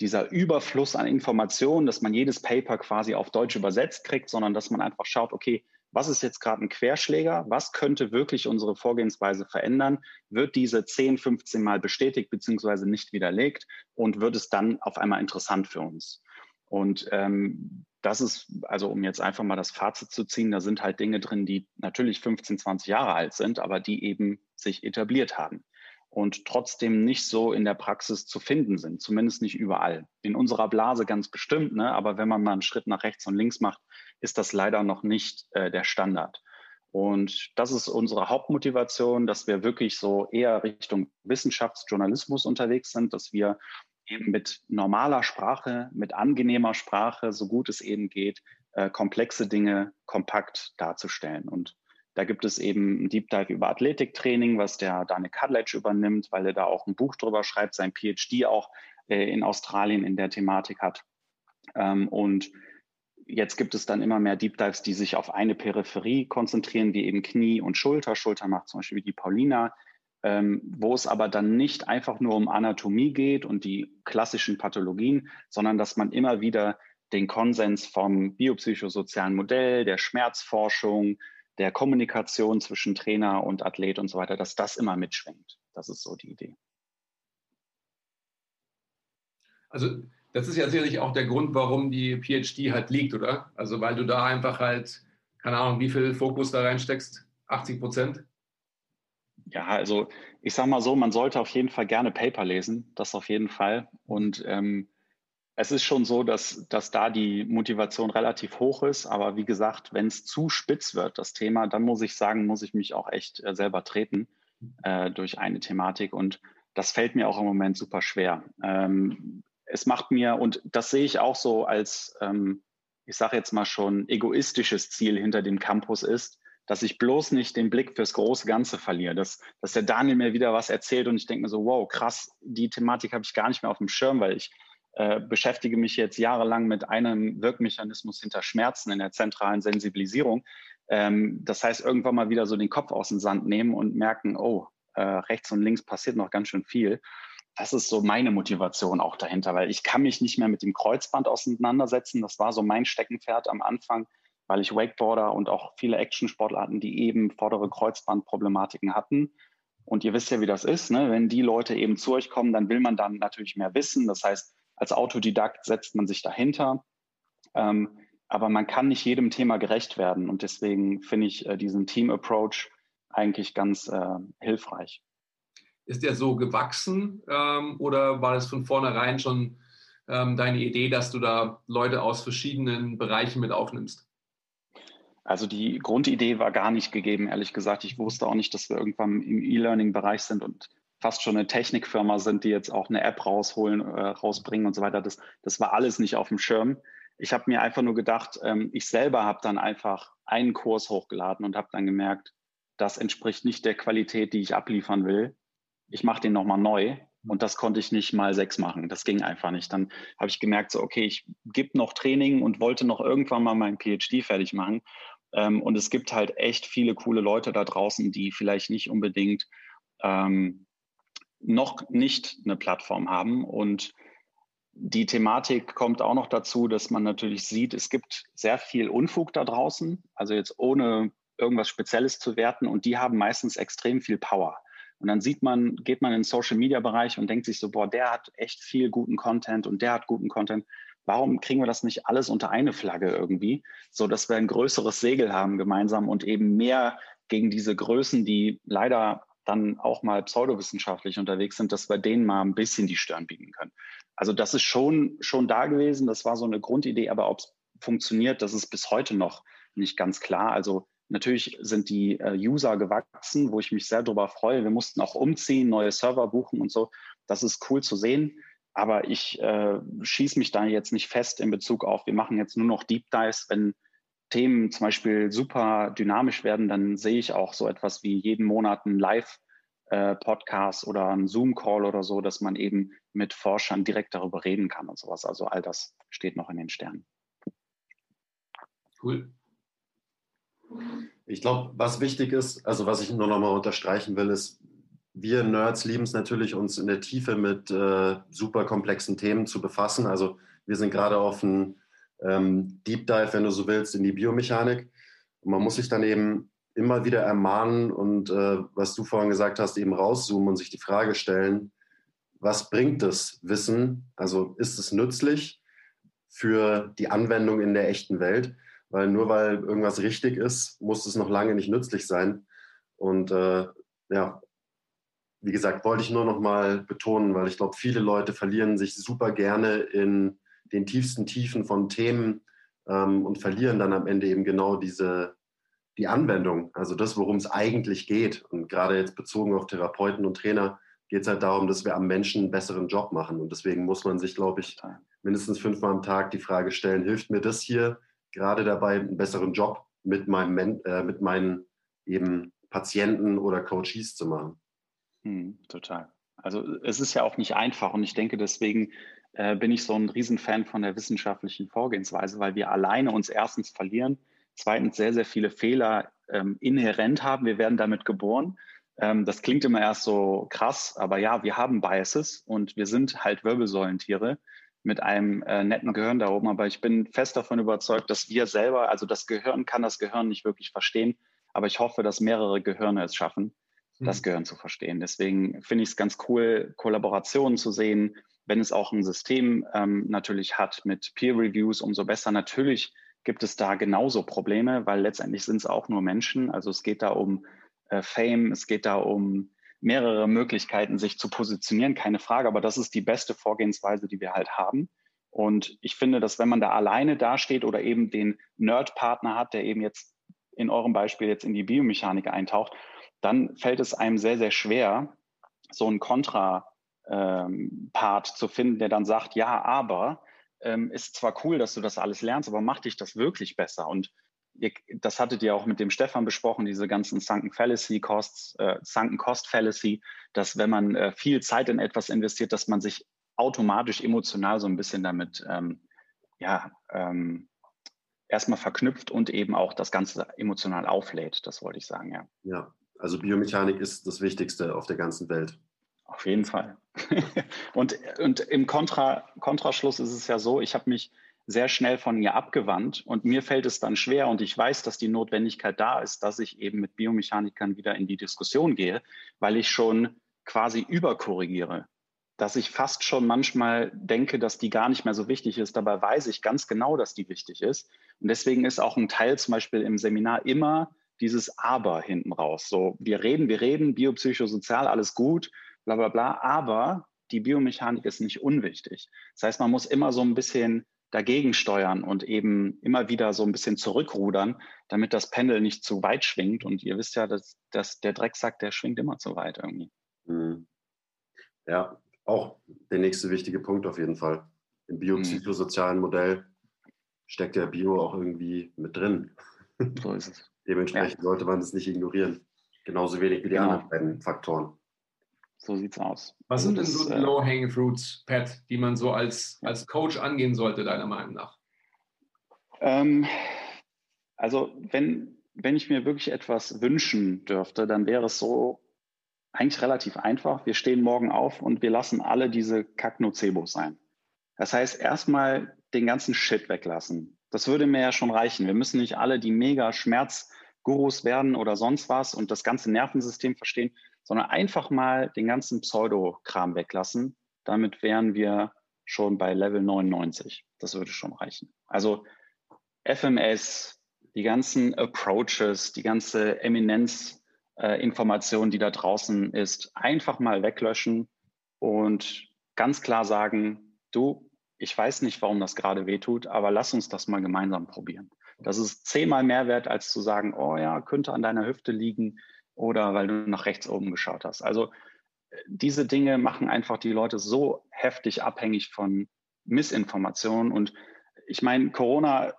dieser Überfluss an Informationen, dass man jedes Paper quasi auf Deutsch übersetzt kriegt, sondern dass man einfach schaut, okay, was ist jetzt gerade ein Querschläger? Was könnte wirklich unsere Vorgehensweise verändern? Wird diese 10, 15 Mal bestätigt beziehungsweise nicht widerlegt? Und wird es dann auf einmal interessant für uns? Und ähm, das ist, also um jetzt einfach mal das Fazit zu ziehen, da sind halt Dinge drin, die natürlich 15, 20 Jahre alt sind, aber die eben sich etabliert haben und trotzdem nicht so in der Praxis zu finden sind, zumindest nicht überall. In unserer Blase ganz bestimmt, ne? aber wenn man mal einen Schritt nach rechts und links macht, ist das leider noch nicht äh, der Standard. Und das ist unsere Hauptmotivation, dass wir wirklich so eher Richtung Wissenschaftsjournalismus unterwegs sind, dass wir eben mit normaler Sprache, mit angenehmer Sprache, so gut es eben geht, äh, komplexe Dinge kompakt darzustellen. Und da gibt es eben ein Deep Dive über Athletiktraining, was der Daniel Kadlec übernimmt, weil er da auch ein Buch drüber schreibt, sein PhD auch äh, in Australien in der Thematik hat. Ähm, und jetzt gibt es dann immer mehr Deep Dives, die sich auf eine Peripherie konzentrieren, wie eben Knie und Schulter. Schulter macht zum Beispiel wie die Paulina, ähm, wo es aber dann nicht einfach nur um Anatomie geht und die klassischen Pathologien, sondern dass man immer wieder den Konsens vom biopsychosozialen Modell, der Schmerzforschung, der Kommunikation zwischen Trainer und Athlet und so weiter, dass das immer mitschwingt. Das ist so die Idee. Also das ist ja sicherlich auch der Grund, warum die PhD halt liegt, oder? Also weil du da einfach halt, keine Ahnung, wie viel Fokus da reinsteckst? 80 Prozent? Ja, also ich sage mal so, man sollte auf jeden Fall gerne Paper lesen, das auf jeden Fall. Und ähm, es ist schon so, dass, dass da die Motivation relativ hoch ist. Aber wie gesagt, wenn es zu spitz wird, das Thema, dann muss ich sagen, muss ich mich auch echt äh, selber treten äh, durch eine Thematik. Und das fällt mir auch im Moment super schwer. Ähm, es macht mir, und das sehe ich auch so als, ähm, ich sage jetzt mal schon, egoistisches Ziel hinter dem Campus ist, dass ich bloß nicht den Blick fürs große Ganze verliere, dass, dass der Daniel mir wieder was erzählt und ich denke mir so, wow, krass, die Thematik habe ich gar nicht mehr auf dem Schirm, weil ich äh, beschäftige mich jetzt jahrelang mit einem Wirkmechanismus hinter Schmerzen in der zentralen Sensibilisierung. Ähm, das heißt, irgendwann mal wieder so den Kopf aus dem Sand nehmen und merken, oh, äh, rechts und links passiert noch ganz schön viel. Das ist so meine Motivation auch dahinter, weil ich kann mich nicht mehr mit dem Kreuzband auseinandersetzen. Das war so mein Steckenpferd am Anfang, weil ich Wakeboarder und auch viele Actionsportarten, die eben vordere Kreuzbandproblematiken hatten. Und ihr wisst ja, wie das ist. Ne? Wenn die Leute eben zu euch kommen, dann will man dann natürlich mehr wissen. Das heißt, als Autodidakt setzt man sich dahinter. Ähm, aber man kann nicht jedem Thema gerecht werden. Und deswegen finde ich äh, diesen Team-Approach eigentlich ganz äh, hilfreich. Ist der so gewachsen ähm, oder war das von vornherein schon ähm, deine Idee, dass du da Leute aus verschiedenen Bereichen mit aufnimmst? Also die Grundidee war gar nicht gegeben, ehrlich gesagt. Ich wusste auch nicht, dass wir irgendwann im E-Learning-Bereich sind und fast schon eine Technikfirma sind, die jetzt auch eine App rausholen, äh, rausbringen und so weiter. Das, das war alles nicht auf dem Schirm. Ich habe mir einfach nur gedacht, ähm, ich selber habe dann einfach einen Kurs hochgeladen und habe dann gemerkt, das entspricht nicht der Qualität, die ich abliefern will. Ich mache den nochmal neu und das konnte ich nicht mal sechs machen. Das ging einfach nicht. Dann habe ich gemerkt, so, okay, ich gebe noch Training und wollte noch irgendwann mal meinen PhD fertig machen. Ähm, und es gibt halt echt viele coole Leute da draußen, die vielleicht nicht unbedingt ähm, noch nicht eine Plattform haben. Und die Thematik kommt auch noch dazu, dass man natürlich sieht, es gibt sehr viel Unfug da draußen, also jetzt ohne irgendwas Spezielles zu werten und die haben meistens extrem viel Power. Und dann sieht man, geht man in den Social Media Bereich und denkt sich so, boah, der hat echt viel guten Content und der hat guten Content. Warum kriegen wir das nicht alles unter eine Flagge irgendwie, so dass wir ein größeres Segel haben gemeinsam und eben mehr gegen diese Größen, die leider dann auch mal pseudowissenschaftlich unterwegs sind, dass wir denen mal ein bisschen die Stirn bieten können. Also das ist schon, schon da gewesen. Das war so eine Grundidee, aber ob es funktioniert, das ist bis heute noch nicht ganz klar. Also natürlich sind die äh, User gewachsen, wo ich mich sehr darüber freue. Wir mussten auch umziehen, neue Server buchen und so. Das ist cool zu sehen. Aber ich äh, schieße mich da jetzt nicht fest in Bezug auf, wir machen jetzt nur noch Deep Dives, wenn Themen zum Beispiel super dynamisch werden, dann sehe ich auch so etwas wie jeden Monat einen Live-Podcast äh, oder einen Zoom-Call oder so, dass man eben mit Forschern direkt darüber reden kann und sowas. Also all das steht noch in den Sternen. Cool. Ich glaube, was wichtig ist, also was ich nur noch mal unterstreichen will, ist, wir Nerds lieben es natürlich, uns in der Tiefe mit äh, super komplexen Themen zu befassen. Also wir sind gerade auf einem ähm, Deep Dive, wenn du so willst, in die Biomechanik. Und man muss sich dann eben immer wieder ermahnen und äh, was du vorhin gesagt hast, eben rauszoomen und sich die Frage stellen, was bringt das Wissen? Also ist es nützlich für die Anwendung in der echten Welt? Weil nur weil irgendwas richtig ist, muss es noch lange nicht nützlich sein. Und äh, ja, wie gesagt, wollte ich nur noch mal betonen, weil ich glaube, viele Leute verlieren sich super gerne in den tiefsten Tiefen von Themen ähm, und verlieren dann am Ende eben genau diese, die Anwendung, also das, worum es eigentlich geht. Und gerade jetzt bezogen auf Therapeuten und Trainer geht es halt darum, dass wir am Menschen einen besseren Job machen. Und deswegen muss man sich, glaube ich, mindestens fünfmal am Tag die Frage stellen, hilft mir das hier gerade dabei, einen besseren Job mit, meinem, äh, mit meinen eben Patienten oder Coaches zu machen? Hm, total. Also es ist ja auch nicht einfach und ich denke, deswegen äh, bin ich so ein Riesenfan von der wissenschaftlichen Vorgehensweise, weil wir alleine uns erstens verlieren, zweitens sehr, sehr viele Fehler ähm, inhärent haben. Wir werden damit geboren. Ähm, das klingt immer erst so krass, aber ja, wir haben Biases und wir sind halt Wirbelsäulentiere mit einem äh, netten Gehirn da oben. Aber ich bin fest davon überzeugt, dass wir selber, also das Gehirn kann das Gehirn nicht wirklich verstehen. Aber ich hoffe, dass mehrere Gehirne es schaffen, das mhm. Gehirn zu verstehen. Deswegen finde ich es ganz cool, Kollaborationen zu sehen, wenn es auch ein System ähm, natürlich hat mit Peer Reviews, umso besser. Natürlich gibt es da genauso Probleme, weil letztendlich sind es auch nur Menschen. Also es geht da um äh, Fame, es geht da um mehrere Möglichkeiten, sich zu positionieren, keine Frage. Aber das ist die beste Vorgehensweise, die wir halt haben. Und ich finde, dass wenn man da alleine dasteht oder eben den Nerd-Partner hat, der eben jetzt in eurem Beispiel jetzt in die Biomechanik eintaucht, dann fällt es einem sehr, sehr schwer, so ein Kontra ähm, Part zu finden, der dann sagt, ja, aber ähm, ist zwar cool, dass du das alles lernst, aber macht dich das wirklich besser? Und ihr, das hattet ihr auch mit dem Stefan besprochen, diese ganzen Sunken Fallacy Costs, äh, Sunken Cost Fallacy, dass wenn man äh, viel Zeit in etwas investiert, dass man sich automatisch emotional so ein bisschen damit ähm, ja, ähm, erstmal verknüpft und eben auch das Ganze emotional auflädt. Das wollte ich sagen, ja. Ja, also Biomechanik ist das Wichtigste auf der ganzen Welt. Auf jeden Fall. und, und im Kontra, Kontraschluss ist es ja so, ich habe mich sehr schnell von ihr abgewandt und mir fällt es dann schwer und ich weiß, dass die Notwendigkeit da ist, dass ich eben mit Biomechanikern wieder in die Diskussion gehe, weil ich schon quasi überkorrigiere, dass ich fast schon manchmal denke, dass die gar nicht mehr so wichtig ist. Dabei weiß ich ganz genau, dass die wichtig ist. Und deswegen ist auch ein Teil zum Beispiel im Seminar immer dieses Aber hinten raus. So, wir reden, wir reden, biopsychosozial, alles gut bla bla bla. Aber die Biomechanik ist nicht unwichtig. Das heißt, man muss immer so ein bisschen dagegen steuern und eben immer wieder so ein bisschen zurückrudern, damit das Pendel nicht zu weit schwingt. Und ihr wisst ja, dass, dass der Drecksack, der schwingt immer zu weit irgendwie. Mhm. Ja, auch der nächste wichtige Punkt auf jeden Fall. Im biopsychosozialen Modell steckt der Bio auch irgendwie mit drin. So ist es. Dementsprechend ja. sollte man es nicht ignorieren. Genauso wenig wie die genau. anderen beiden Faktoren. So sieht's aus. Was sind denn so die äh, Low-Hanging Fruits, Pat, die man so als, als Coach angehen sollte, deiner Meinung nach? Ähm, also, wenn, wenn ich mir wirklich etwas wünschen dürfte, dann wäre es so eigentlich relativ einfach. Wir stehen morgen auf und wir lassen alle diese Kack-Nocebos sein. Das heißt, erstmal den ganzen Shit weglassen. Das würde mir ja schon reichen. Wir müssen nicht alle die mega Schmerzgurus werden oder sonst was und das ganze Nervensystem verstehen, sondern einfach mal den ganzen Pseudo-Kram weglassen. Damit wären wir schon bei Level 99. Das würde schon reichen. Also FMS, die ganzen Approaches, die ganze Eminenz-Information, äh, die da draußen ist, einfach mal weglöschen und ganz klar sagen, du, ich weiß nicht, warum das gerade wehtut, aber lass uns das mal gemeinsam probieren. Das ist zehnmal mehr wert, als zu sagen, oh ja, könnte an deiner Hüfte liegen oder weil du nach rechts oben geschaut hast. Also diese Dinge machen einfach die Leute so heftig abhängig von Missinformationen. Und ich meine, Corona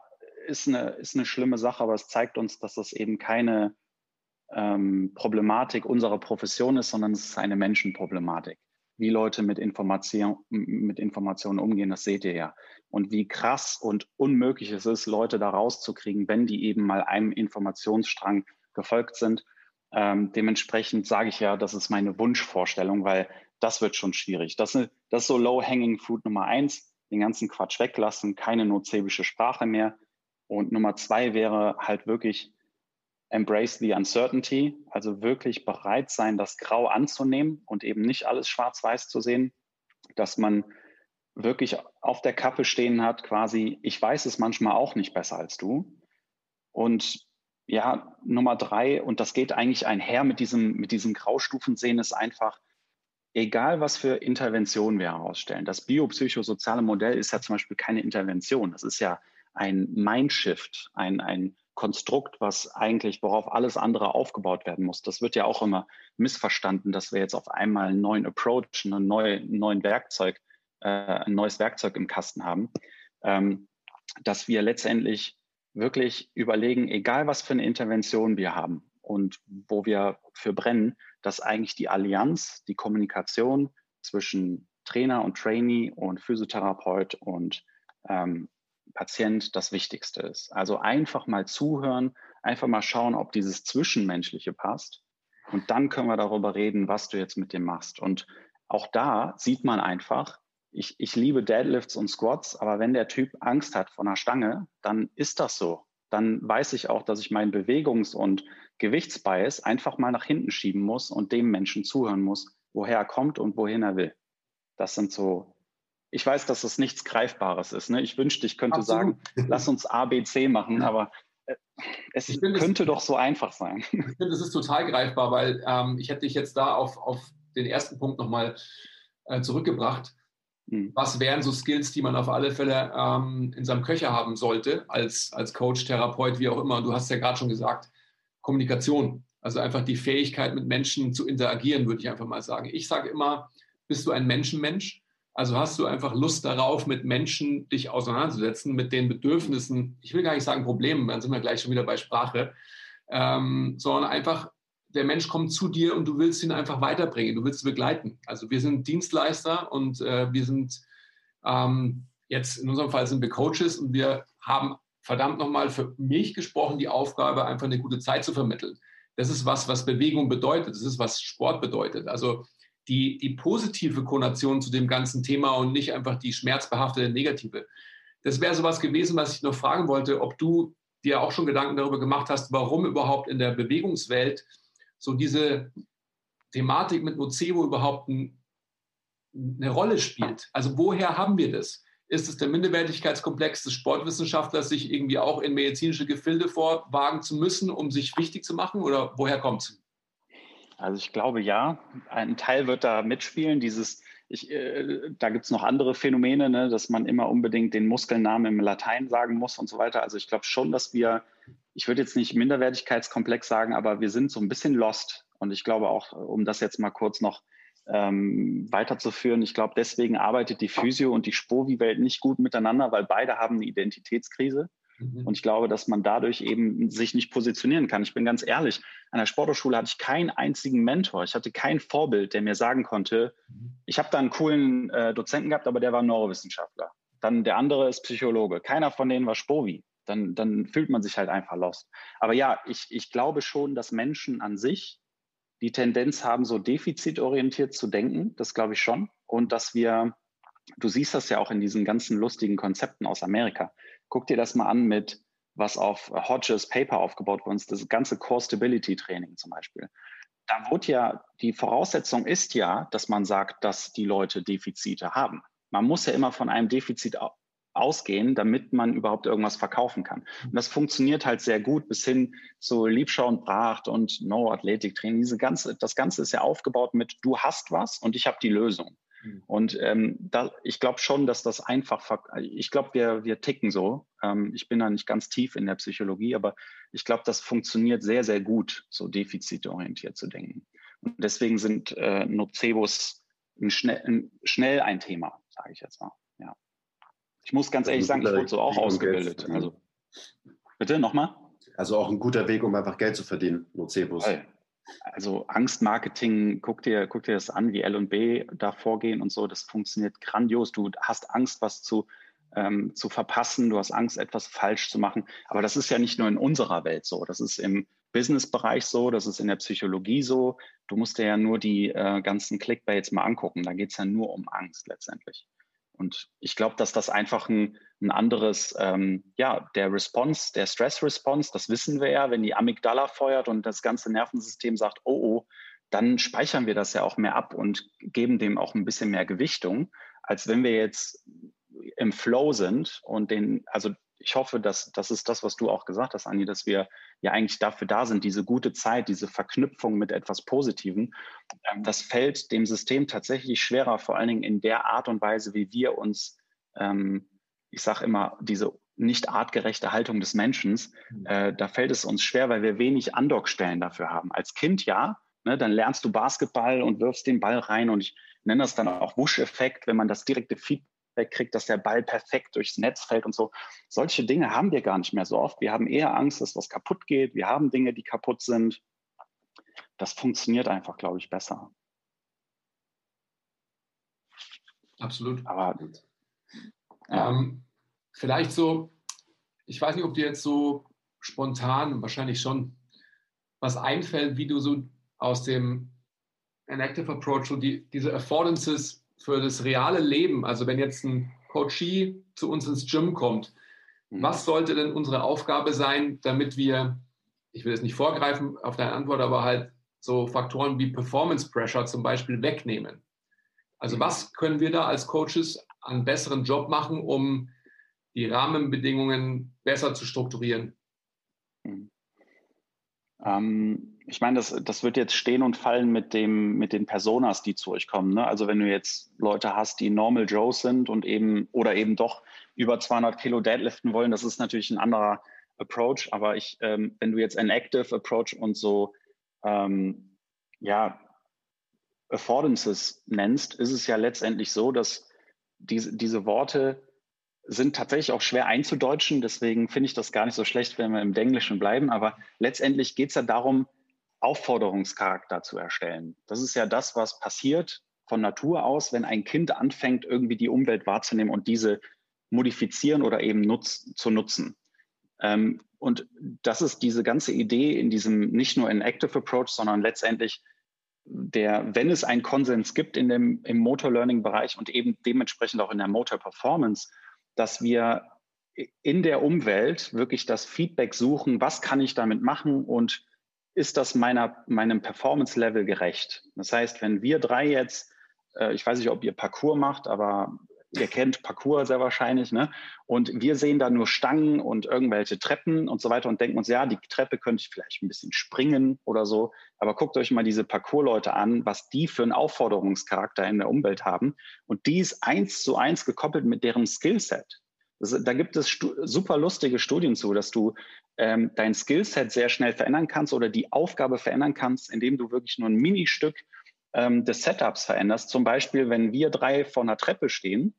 ist eine, ist eine schlimme Sache, aber es zeigt uns, dass das eben keine ähm, Problematik unserer Profession ist, sondern es ist eine Menschenproblematik. Wie Leute mit, Information, mit Informationen umgehen, das seht ihr ja. Und wie krass und unmöglich es ist, Leute da rauszukriegen, wenn die eben mal einem Informationsstrang gefolgt sind. Ähm, dementsprechend sage ich ja, das ist meine Wunschvorstellung, weil das wird schon schwierig. Das, das ist so Low-Hanging Fruit Nummer eins, den ganzen Quatsch weglassen, keine nozebische Sprache mehr. Und Nummer zwei wäre halt wirklich embrace the uncertainty, also wirklich bereit sein, das Grau anzunehmen und eben nicht alles schwarz-weiß zu sehen, dass man wirklich auf der Kappe stehen hat, quasi, ich weiß es manchmal auch nicht besser als du. Und ja, Nummer drei, und das geht eigentlich einher mit diesem, mit diesem Graustufensehen, ist einfach, egal was für Interventionen wir herausstellen. Das biopsychosoziale Modell ist ja zum Beispiel keine Intervention. Das ist ja ein Mindshift, ein, ein Konstrukt, was eigentlich, worauf alles andere aufgebaut werden muss. Das wird ja auch immer missverstanden, dass wir jetzt auf einmal einen neuen Approach, einen neuen, neuen Werkzeug, äh, ein neues Werkzeug im Kasten haben. Ähm, dass wir letztendlich wirklich überlegen, egal was für eine Intervention wir haben und wo wir für brennen, dass eigentlich die Allianz, die Kommunikation zwischen Trainer und Trainee und Physiotherapeut und ähm, Patient das Wichtigste ist. Also einfach mal zuhören, einfach mal schauen, ob dieses Zwischenmenschliche passt. Und dann können wir darüber reden, was du jetzt mit dem machst. Und auch da sieht man einfach, ich, ich liebe Deadlifts und Squats, aber wenn der Typ Angst hat vor einer Stange, dann ist das so. Dann weiß ich auch, dass ich meinen Bewegungs- und Gewichtsbias einfach mal nach hinten schieben muss und dem Menschen zuhören muss, woher er kommt und wohin er will. Das sind so, ich weiß, dass das nichts Greifbares ist. Ne? Ich wünschte, ich könnte Absolut. sagen, lass uns A, B, C machen, aber äh, es find, könnte es, doch so einfach sein. Ich finde, es ist total greifbar, weil ähm, ich hätte dich jetzt da auf, auf den ersten Punkt nochmal äh, zurückgebracht. Mhm. Was wären so Skills, die man auf alle Fälle ähm, in seinem Köcher haben sollte, als, als Coach, Therapeut, wie auch immer? Du hast ja gerade schon gesagt, Kommunikation. Also einfach die Fähigkeit, mit Menschen zu interagieren, würde ich einfach mal sagen. Ich sage immer, bist du ein Menschenmensch? Also hast du einfach Lust darauf, mit Menschen dich auseinanderzusetzen, mit den Bedürfnissen, ich will gar nicht sagen Problemen, dann sind wir gleich schon wieder bei Sprache, ähm, sondern einfach der Mensch kommt zu dir und du willst ihn einfach weiterbringen, du willst begleiten. Also wir sind Dienstleister und äh, wir sind ähm, jetzt in unserem Fall sind wir Coaches und wir haben verdammt nochmal für mich gesprochen die Aufgabe, einfach eine gute Zeit zu vermitteln. Das ist was, was Bewegung bedeutet. Das ist was Sport bedeutet. Also die, die positive Konation zu dem ganzen Thema und nicht einfach die schmerzbehaftete negative. Das wäre sowas gewesen, was ich noch fragen wollte, ob du dir auch schon Gedanken darüber gemacht hast, warum überhaupt in der Bewegungswelt so diese Thematik mit Nocebo überhaupt ein, eine Rolle spielt. Also woher haben wir das? Ist es der Minderwertigkeitskomplex des Sportwissenschaftlers, sich irgendwie auch in medizinische Gefilde vorwagen zu müssen, um sich wichtig zu machen? Oder woher kommt es? Also ich glaube ja, ein Teil wird da mitspielen. Dieses, ich, äh, da gibt es noch andere Phänomene, ne, dass man immer unbedingt den Muskelnamen im Latein sagen muss und so weiter. Also ich glaube schon, dass wir ich würde jetzt nicht Minderwertigkeitskomplex sagen, aber wir sind so ein bisschen lost. Und ich glaube auch, um das jetzt mal kurz noch ähm, weiterzuführen, ich glaube, deswegen arbeitet die Physio- und die Spovi-Welt nicht gut miteinander, weil beide haben eine Identitätskrise. Mhm. Und ich glaube, dass man dadurch eben sich nicht positionieren kann. Ich bin ganz ehrlich, an der Sporthochschule hatte ich keinen einzigen Mentor. Ich hatte kein Vorbild, der mir sagen konnte, mhm. ich habe da einen coolen äh, Dozenten gehabt, aber der war Neurowissenschaftler. Dann der andere ist Psychologe. Keiner von denen war Spovi dann, dann fühlt man sich halt einfach lost. Aber ja, ich, ich glaube schon, dass Menschen an sich die Tendenz haben, so defizitorientiert zu denken. Das glaube ich schon. Und dass wir, du siehst das ja auch in diesen ganzen lustigen Konzepten aus Amerika. Guck dir das mal an mit, was auf Hodges Paper aufgebaut wurde, das ganze Core Stability Training zum Beispiel. da wurde ja, die Voraussetzung ist ja, dass man sagt, dass die Leute Defizite haben. Man muss ja immer von einem Defizit ausgehen, damit man überhaupt irgendwas verkaufen kann. Und das funktioniert halt sehr gut bis hin zu Liebschau und Pracht und No-Athletik-Training. Diese ganze, das Ganze ist ja aufgebaut mit, du hast was und ich habe die Lösung. Mhm. Und ähm, da, ich glaube schon, dass das einfach, ich glaube, wir, wir ticken so. Ähm, ich bin da nicht ganz tief in der Psychologie, aber ich glaube, das funktioniert sehr, sehr gut, so defizitorientiert zu denken. Und deswegen sind äh, Nocebos ein schnell, ein, schnell ein Thema, sage ich jetzt mal. Ja. Ich muss ganz ehrlich sagen, ich wurde so auch ausgebildet. Also, bitte nochmal? Also auch ein guter Weg, um einfach Geld zu verdienen, Nocebos. Hey also Angstmarketing, guck dir, guck dir das an, wie L und B da vorgehen und so. Das funktioniert grandios. Du hast Angst, was zu, ähm, zu verpassen. Du hast Angst, etwas falsch zu machen. Aber das ist ja nicht nur in unserer Welt so. Das ist im Business-Bereich so. Das ist in der Psychologie so. Du musst dir ja nur die äh, ganzen Clickbaits mal angucken. Da geht es ja nur um Angst letztendlich. Und ich glaube, dass das einfach ein, ein anderes, ähm, ja, der Response, der Stress-Response, das wissen wir ja, wenn die Amygdala feuert und das ganze Nervensystem sagt, oh, oh, dann speichern wir das ja auch mehr ab und geben dem auch ein bisschen mehr Gewichtung, als wenn wir jetzt im Flow sind und den, also ich hoffe, dass das ist das, was du auch gesagt hast, Anni, dass wir ja eigentlich dafür da sind, diese gute Zeit, diese Verknüpfung mit etwas Positivem. Ähm, das fällt dem System tatsächlich schwerer, vor allen Dingen in der Art und Weise, wie wir uns, ähm, ich sage immer, diese nicht artgerechte Haltung des Menschen, mhm. äh, da fällt es uns schwer, weil wir wenig Andockstellen dafür haben. Als Kind ja, ne, dann lernst du Basketball und wirfst den Ball rein und ich nenne das dann auch Wusch-Effekt, wenn man das direkte Feedback wegkriegt, dass der Ball perfekt durchs Netz fällt und so. Solche Dinge haben wir gar nicht mehr so oft. Wir haben eher Angst, dass was kaputt geht. Wir haben Dinge, die kaputt sind. Das funktioniert einfach, glaube ich, besser. Absolut. Aber ja. ähm, vielleicht so, ich weiß nicht, ob dir jetzt so spontan, wahrscheinlich schon, was einfällt, wie du so aus dem Enactive Approach so die, diese Affordances für das reale Leben, also wenn jetzt ein Coachee zu uns ins Gym kommt, mhm. was sollte denn unsere Aufgabe sein, damit wir, ich will jetzt nicht vorgreifen auf deine Antwort, aber halt so Faktoren wie Performance Pressure zum Beispiel wegnehmen? Also mhm. was können wir da als Coaches einen besseren Job machen, um die Rahmenbedingungen besser zu strukturieren? Mhm. Ähm, ich meine, das, das wird jetzt stehen und fallen mit, dem, mit den Personas, die zu euch kommen. Ne? Also wenn du jetzt Leute hast, die Normal Joes sind und eben oder eben doch über 200 Kilo deadliften wollen, das ist natürlich ein anderer Approach. Aber ich, ähm, wenn du jetzt ein Active Approach und so, ähm, ja, Affordances nennst, ist es ja letztendlich so, dass diese, diese Worte sind tatsächlich auch schwer einzudeutschen. Deswegen finde ich das gar nicht so schlecht, wenn wir im Englischen bleiben. Aber letztendlich geht es ja darum, Aufforderungscharakter zu erstellen. Das ist ja das, was passiert von Natur aus, wenn ein Kind anfängt, irgendwie die Umwelt wahrzunehmen und diese modifizieren oder eben nutz, zu nutzen. Ähm, und das ist diese ganze Idee in diesem nicht nur in Active Approach, sondern letztendlich der, wenn es einen Konsens gibt in dem, im Motor Learning Bereich und eben dementsprechend auch in der Motor Performance, dass wir in der Umwelt wirklich das Feedback suchen, was kann ich damit machen und ist das meiner, meinem Performance-Level gerecht? Das heißt, wenn wir drei jetzt, äh, ich weiß nicht, ob ihr Parcours macht, aber ihr kennt Parcours sehr wahrscheinlich, ne? Und wir sehen da nur Stangen und irgendwelche Treppen und so weiter und denken uns, ja, die Treppe könnte ich vielleicht ein bisschen springen oder so. Aber guckt euch mal diese Parcours-Leute an, was die für einen Aufforderungscharakter in der Umwelt haben. Und die ist eins zu eins gekoppelt mit deren Skillset. Da gibt es super lustige Studien zu, dass du ähm, dein Skillset sehr schnell verändern kannst oder die Aufgabe verändern kannst, indem du wirklich nur ein Ministück ähm, des Setups veränderst. Zum Beispiel, wenn wir drei vor einer Treppe stehen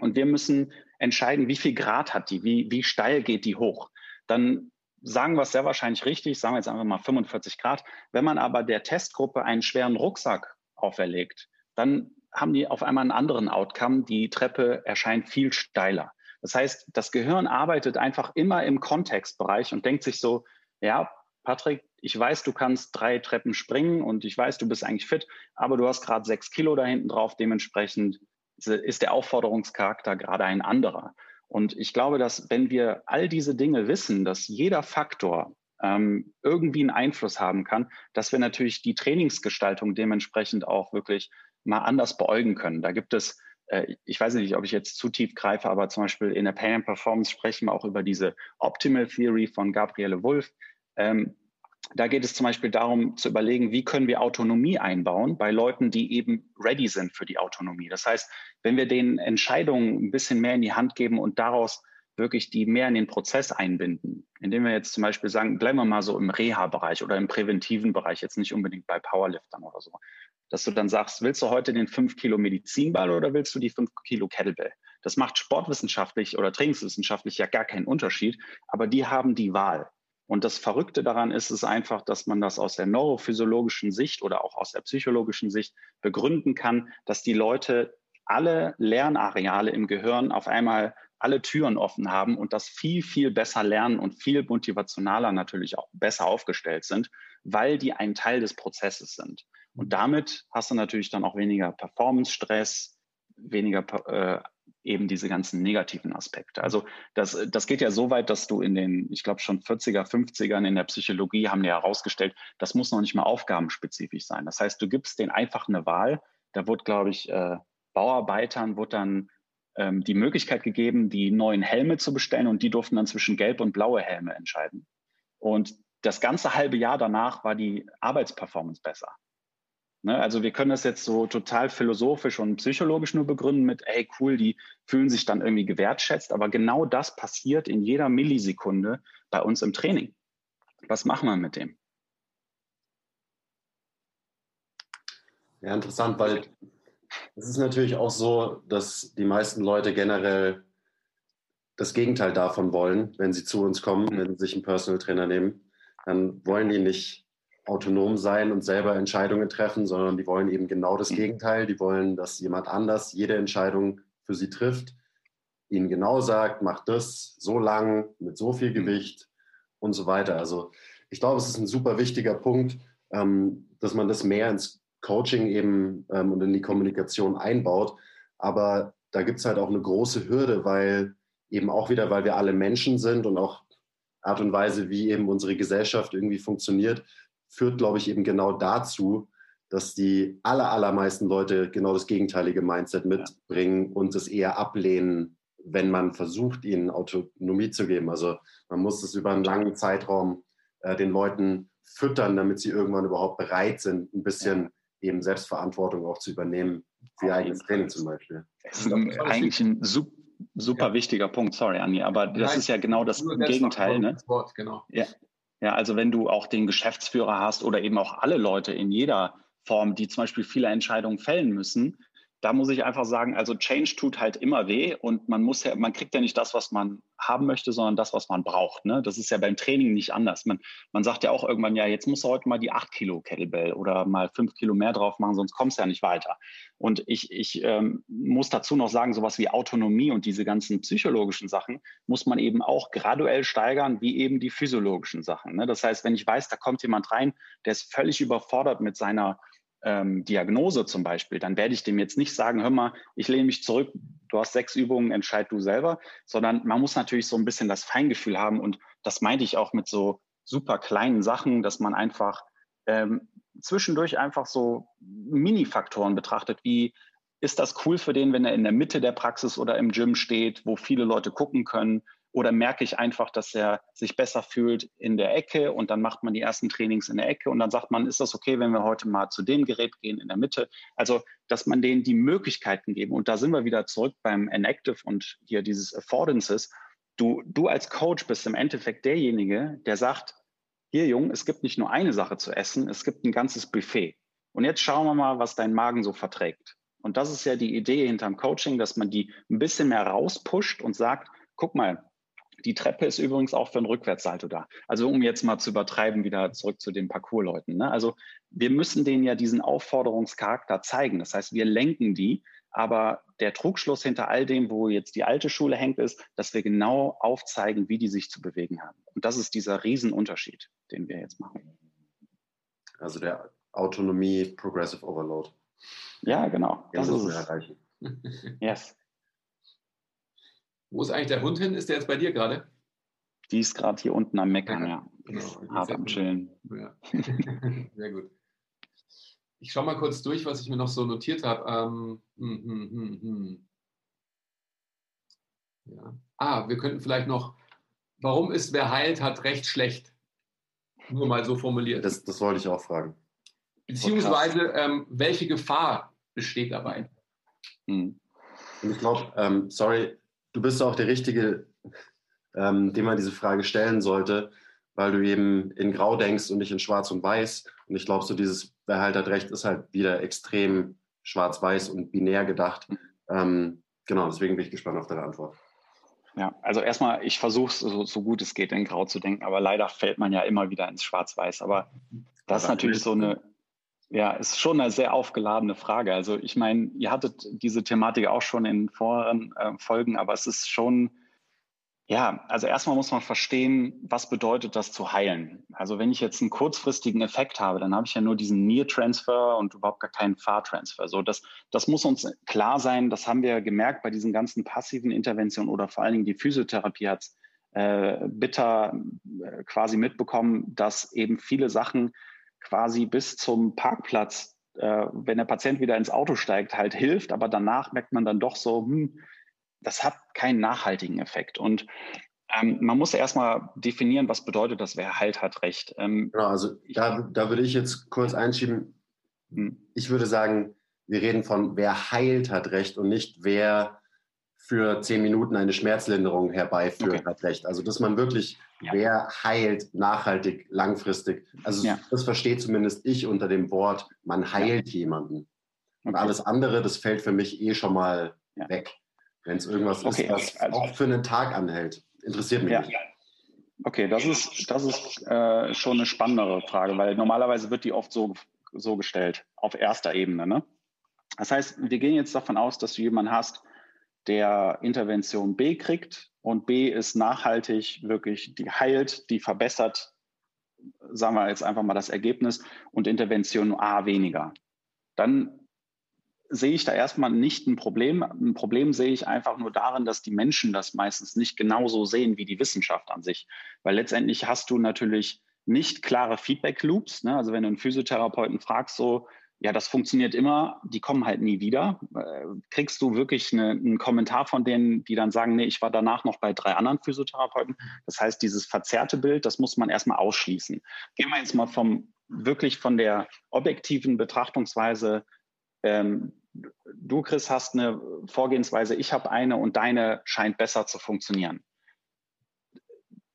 und wir müssen entscheiden, wie viel Grad hat die, wie, wie steil geht die hoch. Dann sagen wir es sehr wahrscheinlich richtig, sagen wir jetzt einfach mal 45 Grad. Wenn man aber der Testgruppe einen schweren Rucksack auferlegt, dann haben die auf einmal einen anderen Outcome. Die Treppe erscheint viel steiler. Das heißt, das Gehirn arbeitet einfach immer im Kontextbereich und denkt sich so, ja, Patrick, ich weiß, du kannst drei Treppen springen und ich weiß, du bist eigentlich fit, aber du hast gerade sechs Kilo da hinten drauf. Dementsprechend ist der Aufforderungscharakter gerade ein anderer. Und ich glaube, dass wenn wir all diese Dinge wissen, dass jeder Faktor ähm, irgendwie einen Einfluss haben kann, dass wir natürlich die Trainingsgestaltung dementsprechend auch wirklich mal anders beäugen können. Da gibt es, ich weiß nicht, ob ich jetzt zu tief greife, aber zum Beispiel in der Pain and Performance sprechen wir auch über diese Optimal Theory von Gabriele Wolf. Ähm, da geht es zum Beispiel darum zu überlegen, wie können wir Autonomie einbauen bei Leuten, die eben ready sind für die Autonomie. Das heißt, wenn wir den Entscheidungen ein bisschen mehr in die Hand geben und daraus wirklich die mehr in den Prozess einbinden, indem wir jetzt zum Beispiel sagen, bleiben wir mal so im Reha-Bereich oder im präventiven Bereich, jetzt nicht unbedingt bei Powerliftern oder so, dass du dann sagst, willst du heute den 5 Kilo Medizinball oder willst du die 5 Kilo Kettlebell? Das macht sportwissenschaftlich oder trainingswissenschaftlich ja gar keinen Unterschied, aber die haben die Wahl. Und das Verrückte daran ist es einfach, dass man das aus der neurophysiologischen Sicht oder auch aus der psychologischen Sicht begründen kann, dass die Leute alle Lernareale im Gehirn auf einmal alle Türen offen haben und das viel, viel besser lernen und viel motivationaler natürlich auch besser aufgestellt sind, weil die ein Teil des Prozesses sind. Und damit hast du natürlich dann auch weniger Performance-Stress, weniger äh, eben diese ganzen negativen Aspekte. Also das, das geht ja so weit, dass du in den, ich glaube schon 40er, 50ern in der Psychologie haben die herausgestellt, das muss noch nicht mal aufgabenspezifisch sein. Das heißt, du gibst denen einfach eine Wahl. Da wurde, glaube ich, äh, Bauarbeitern wurde dann ähm, die Möglichkeit gegeben, die neuen Helme zu bestellen und die durften dann zwischen gelb und blaue Helme entscheiden. Und das ganze halbe Jahr danach war die Arbeitsperformance besser. Ne? Also wir können das jetzt so total philosophisch und psychologisch nur begründen mit, ey cool, die fühlen sich dann irgendwie gewertschätzt, aber genau das passiert in jeder Millisekunde bei uns im Training. Was machen wir mit dem? Ja, interessant, weil es ist natürlich auch so, dass die meisten Leute generell das Gegenteil davon wollen, wenn sie zu uns kommen, wenn sie sich einen Personal Trainer nehmen. Dann wollen die nicht autonom sein und selber Entscheidungen treffen, sondern die wollen eben genau das. Gegenteil. Die wollen, dass jemand anders jede Entscheidung für sie trifft, ihnen genau sagt, mach das so lang, mit so viel mhm. Gewicht und so weiter. Also ich glaube, es ist ein super wichtiger Punkt, ähm, dass man das mehr ins Coaching eben ähm, und in die Kommunikation einbaut. Aber da gibt es halt auch eine große Hürde, weil eben auch wieder, weil wir alle Menschen sind und auch Art und Weise, wie eben unsere Gesellschaft irgendwie funktioniert, führt, glaube ich, eben genau dazu, dass die aller, allermeisten Leute genau das gegenteilige Mindset mitbringen und es eher ablehnen, wenn man versucht, ihnen Autonomie zu geben. Also man muss es über einen langen Zeitraum äh, den Leuten füttern, damit sie irgendwann überhaupt bereit sind, ein bisschen eben Selbstverantwortung auch zu übernehmen für ihr eigenes Training zum Beispiel. Das ist eigentlich ein super, super ja. wichtiger Punkt, sorry Anni, aber das Nein, ist ja genau das Gegenteil. Ne? Wort, genau. Ja, ja, also wenn du auch den Geschäftsführer hast oder eben auch alle Leute in jeder Form, die zum Beispiel viele Entscheidungen fällen müssen, da muss ich einfach sagen, also Change tut halt immer weh und man muss ja, man kriegt ja nicht das, was man haben möchte, sondern das, was man braucht. Ne? Das ist ja beim Training nicht anders. Man, man sagt ja auch irgendwann, ja, jetzt musst du heute mal die 8 Kilo Kettlebell oder mal 5 Kilo mehr drauf machen, sonst kommst du ja nicht weiter. Und ich, ich ähm, muss dazu noch sagen, sowas wie Autonomie und diese ganzen psychologischen Sachen muss man eben auch graduell steigern, wie eben die physiologischen Sachen. Ne? Das heißt, wenn ich weiß, da kommt jemand rein, der ist völlig überfordert mit seiner ähm, Diagnose zum Beispiel, dann werde ich dem jetzt nicht sagen, hör mal, ich lehne mich zurück, du hast sechs Übungen, entscheid du selber, sondern man muss natürlich so ein bisschen das Feingefühl haben und das meinte ich auch mit so super kleinen Sachen, dass man einfach ähm, zwischendurch einfach so Mini-Faktoren betrachtet, wie ist das cool für den, wenn er in der Mitte der Praxis oder im Gym steht, wo viele Leute gucken können? Oder merke ich einfach, dass er sich besser fühlt in der Ecke und dann macht man die ersten Trainings in der Ecke und dann sagt man, ist das okay, wenn wir heute mal zu dem Gerät gehen in der Mitte? Also, dass man denen die Möglichkeiten geben. Und da sind wir wieder zurück beim Enactive und hier dieses Affordances. Du, du als Coach bist im Endeffekt derjenige, der sagt, hier Jung, es gibt nicht nur eine Sache zu essen, es gibt ein ganzes Buffet. Und jetzt schauen wir mal, was dein Magen so verträgt. Und das ist ja die Idee hinterm Coaching, dass man die ein bisschen mehr rauspusht und sagt, guck mal, die Treppe ist übrigens auch für ein Rückwärtssalto da. Also um jetzt mal zu übertreiben, wieder zurück zu den Parcoursleuten. Ne? Also wir müssen denen ja diesen Aufforderungscharakter zeigen. Das heißt, wir lenken die, aber der Trugschluss hinter all dem, wo jetzt die alte Schule hängt, ist, dass wir genau aufzeigen, wie die sich zu bewegen haben. Und das ist dieser Riesenunterschied, den wir jetzt machen. Also der Autonomie Progressive Overload. Ja, genau. Das ist es. Erreichen. Yes. Wo ist eigentlich der Hund hin? Ist der jetzt bei dir gerade? Die ist gerade hier unten am Meckern, ja. Genau. Hart am Chillen. Ja. Sehr gut. Ich schaue mal kurz durch, was ich mir noch so notiert habe. Ähm, hm, hm, hm, hm. Ja. Ah, wir könnten vielleicht noch, warum ist wer heilt, hat recht schlecht? Nur mal so formuliert. Das, das wollte ich auch fragen. Beziehungsweise, ähm, welche Gefahr besteht dabei? Hm. Und ich glaube, ähm, sorry, du bist auch der Richtige, ähm, dem man diese Frage stellen sollte, weil du eben in Grau denkst und nicht in Schwarz und Weiß. Und ich glaube, so dieses, wer halt hat recht, ist halt wieder extrem schwarz-weiß und binär gedacht. Ähm, genau, deswegen bin ich gespannt auf deine Antwort. Ja, also erstmal, ich versuche es so, so, gut es geht in Grau zu denken, aber leider fällt man ja immer wieder ins Schwarz-Weiß. Aber das ist natürlich so eine, ja, ist schon eine sehr aufgeladene Frage. Also ich meine, ihr hattet diese Thematik auch schon in vorherigen äh, Folgen, aber es ist schon, ja, also erstmal muss man verstehen, was bedeutet das zu heilen. Also wenn ich jetzt einen kurzfristigen Effekt habe, dann habe ich ja nur diesen Near-Transfer und überhaupt gar keinen Far-Transfer. So, das, das muss uns klar sein. Das haben wir gemerkt bei diesen ganzen passiven Interventionen oder vor allen Dingen die Physiotherapie hat äh, bitter äh, quasi mitbekommen, dass eben viele Sachen quasi bis zum Parkplatz, äh, wenn der Patient wieder ins Auto steigt, halt hilft. Aber danach merkt man dann doch so, hm, das hat keinen nachhaltigen Effekt. Und ähm, man muss erstmal definieren, was bedeutet das, wer halt hat Recht. Ähm, genau, also da, da würde ich jetzt kurz einschieben. Hm. Ich würde sagen, wir reden von wer heilt hat Recht und nicht wer für zehn Minuten eine Schmerzlinderung herbeiführt okay. hat Recht. Also dass man wirklich, ja. wer heilt nachhaltig, langfristig. Also ja. das versteht zumindest ich unter dem Wort, man heilt ja. jemanden. Und okay. alles andere, das fällt für mich eh schon mal weg. Wenn es irgendwas okay, ist, was also, auch für einen Tag anhält. Interessiert mich nicht. Okay, das ist, das ist äh, schon eine spannendere Frage, weil normalerweise wird die oft so, so gestellt, auf erster Ebene. Ne? Das heißt, wir gehen jetzt davon aus, dass du jemanden hast, der Intervention B kriegt und B ist nachhaltig wirklich, die heilt, die verbessert, sagen wir jetzt einfach mal das Ergebnis und Intervention A weniger. Dann sehe ich da erstmal nicht ein Problem. Ein Problem sehe ich einfach nur darin, dass die Menschen das meistens nicht genauso sehen wie die Wissenschaft an sich. Weil letztendlich hast du natürlich nicht klare Feedback-Loops. Ne? Also wenn du einen Physiotherapeuten fragst, so, ja, das funktioniert immer, die kommen halt nie wieder. Äh, kriegst du wirklich eine, einen Kommentar von denen, die dann sagen, nee, ich war danach noch bei drei anderen Physiotherapeuten. Das heißt, dieses verzerrte Bild, das muss man erstmal ausschließen. Gehen wir jetzt mal vom wirklich von der objektiven Betrachtungsweise ähm, du, Chris, hast eine Vorgehensweise, ich habe eine und deine scheint besser zu funktionieren.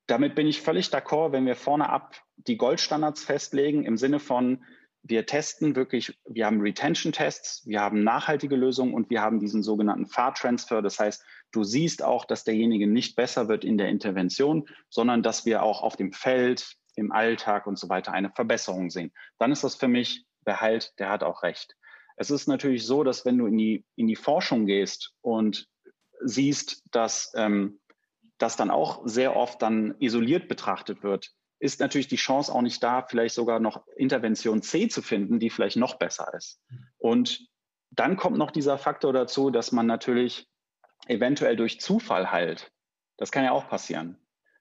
Damit bin ich völlig d'accord, wenn wir vorne ab die Goldstandards festlegen, im Sinne von, wir testen wirklich, wir haben Retention-Tests, wir haben nachhaltige Lösungen und wir haben diesen sogenannten Fahrtransfer. Das heißt, du siehst auch, dass derjenige nicht besser wird in der Intervention, sondern dass wir auch auf dem Feld, im Alltag und so weiter eine Verbesserung sehen. Dann ist das für mich, wer heilt, der hat auch recht. Es ist natürlich so, dass wenn du in die, in die Forschung gehst und siehst, dass ähm, das dann auch sehr oft dann isoliert betrachtet wird, ist natürlich die Chance auch nicht da, vielleicht sogar noch Intervention C zu finden, die vielleicht noch besser ist. Und dann kommt noch dieser Faktor dazu, dass man natürlich eventuell durch Zufall heilt. Das kann ja auch passieren.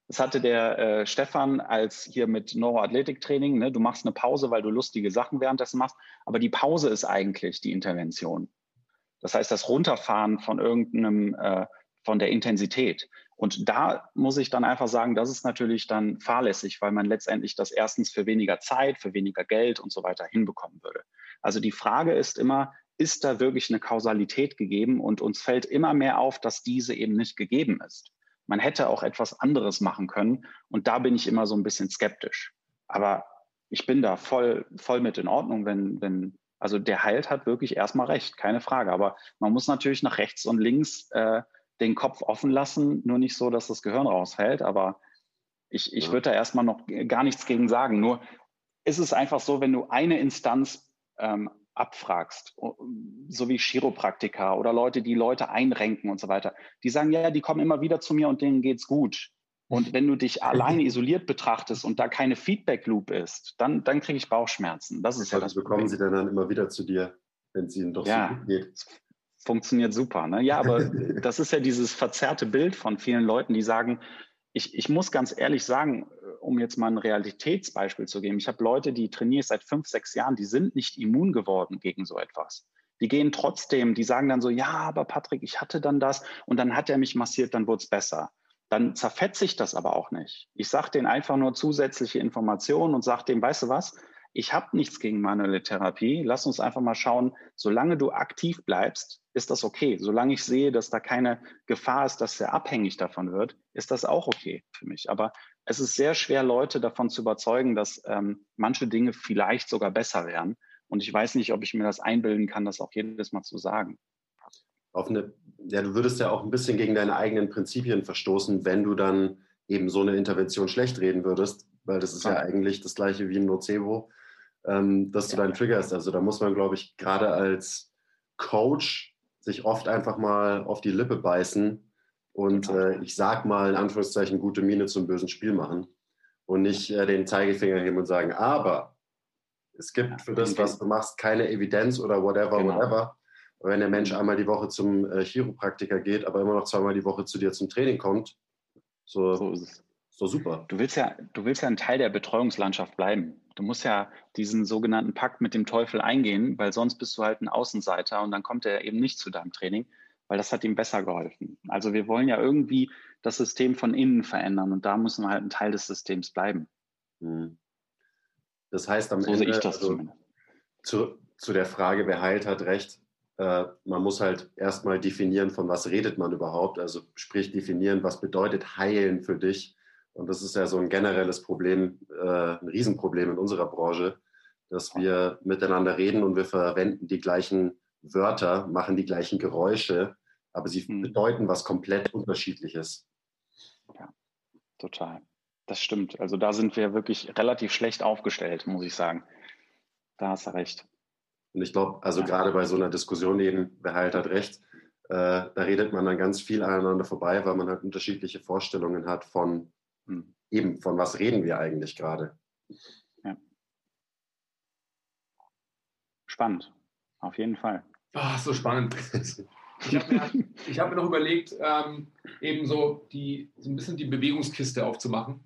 Das hatte der äh, Stefan als hier mit Neuroathletiktraining. Ne? Du machst eine Pause, weil du lustige Sachen währenddessen machst. Aber die Pause ist eigentlich die Intervention. Das heißt, das Runterfahren von irgendeinem, äh, von der Intensität. Und da muss ich dann einfach sagen, das ist natürlich dann fahrlässig, weil man letztendlich das erstens für weniger Zeit, für weniger Geld und so weiter hinbekommen würde. Also die Frage ist immer, ist da wirklich eine Kausalität gegeben? Und uns fällt immer mehr auf, dass diese eben nicht gegeben ist. Man hätte auch etwas anderes machen können. Und da bin ich immer so ein bisschen skeptisch. Aber ich bin da voll, voll mit in Ordnung, wenn, wenn, also der heilt hat wirklich erstmal recht, keine Frage. Aber man muss natürlich nach rechts und links äh, den Kopf offen lassen, nur nicht so, dass das Gehirn rausfällt. Aber ich, ich ja. würde da erstmal noch gar nichts gegen sagen. Nur ist es einfach so, wenn du eine Instanz ähm, abfragst, so wie Chiropraktiker oder Leute, die Leute einrenken und so weiter, die sagen, ja, die kommen immer wieder zu mir und denen geht's gut. Und wenn du dich alleine isoliert betrachtest und da keine Feedback-Loop ist, dann, dann kriege ich Bauchschmerzen. Das ist ja das bekommen Problem. sie dann, dann immer wieder zu dir, wenn es ihnen doch ja, so gut geht. Funktioniert super. Ne? Ja, aber das ist ja dieses verzerrte Bild von vielen Leuten, die sagen, ich, ich muss ganz ehrlich sagen, um jetzt mal ein Realitätsbeispiel zu geben, ich habe Leute, die trainiere ich seit fünf, sechs Jahren, die sind nicht immun geworden gegen so etwas. Die gehen trotzdem, die sagen dann so, ja, aber Patrick, ich hatte dann das und dann hat er mich massiert, dann wurde es besser. Dann zerfetze ich das aber auch nicht. Ich sage denen einfach nur zusätzliche Informationen und sage dem, weißt du was, ich habe nichts gegen manuelle Therapie. Lass uns einfach mal schauen, solange du aktiv bleibst, ist das okay. Solange ich sehe, dass da keine Gefahr ist, dass er abhängig davon wird, ist das auch okay für mich. Aber es ist sehr schwer, Leute davon zu überzeugen, dass ähm, manche Dinge vielleicht sogar besser wären. Und ich weiß nicht, ob ich mir das einbilden kann, das auch jedes Mal zu sagen. Auf eine, ja, du würdest ja auch ein bisschen gegen deine eigenen Prinzipien verstoßen, wenn du dann eben so eine Intervention schlecht reden würdest, weil das ist ja, ja eigentlich das gleiche wie ein Nocebo ähm, dass du deinen Trigger hast. Also da muss man, glaube ich, gerade als Coach sich oft einfach mal auf die Lippe beißen und genau. äh, ich sag mal in Anführungszeichen gute Miene zum bösen Spiel machen und nicht äh, den Zeigefinger heben und sagen, aber es gibt für das, was du machst, keine Evidenz oder whatever, genau. whatever. wenn der Mensch einmal die Woche zum äh, Chiropraktiker geht, aber immer noch zweimal die Woche zu dir zum Training kommt, so, so ist es. So super. Du willst ja, du willst ja ein Teil der Betreuungslandschaft bleiben. Du musst ja diesen sogenannten Pakt mit dem Teufel eingehen, weil sonst bist du halt ein Außenseiter und dann kommt er eben nicht zu deinem Training, weil das hat ihm besser geholfen. Also wir wollen ja irgendwie das System von innen verändern und da müssen wir halt ein Teil des Systems bleiben. Hm. Das heißt am so Ende, sehe ich das also, zu, zu der Frage, wer heilt, hat recht. Äh, man muss halt erstmal definieren, von was redet man überhaupt. Also sprich definieren, was bedeutet heilen für dich und das ist ja so ein generelles Problem, äh, ein Riesenproblem in unserer Branche, dass wir miteinander reden und wir verwenden die gleichen Wörter, machen die gleichen Geräusche, aber sie hm. bedeuten was komplett Unterschiedliches. Ja, total. Das stimmt. Also da sind wir wirklich relativ schlecht aufgestellt, muss ich sagen. Da hast du recht. Und ich glaube, also ja. gerade bei so einer Diskussion eben, wer halt hat recht, äh, da redet man dann ganz viel aneinander vorbei, weil man halt unterschiedliche Vorstellungen hat von. Eben, von was reden wir eigentlich gerade? Ja. Spannend, auf jeden Fall. Oh, so spannend. Ich habe mir, hab mir, noch überlegt, ähm, eben so, die, so ein bisschen die Bewegungskiste aufzumachen.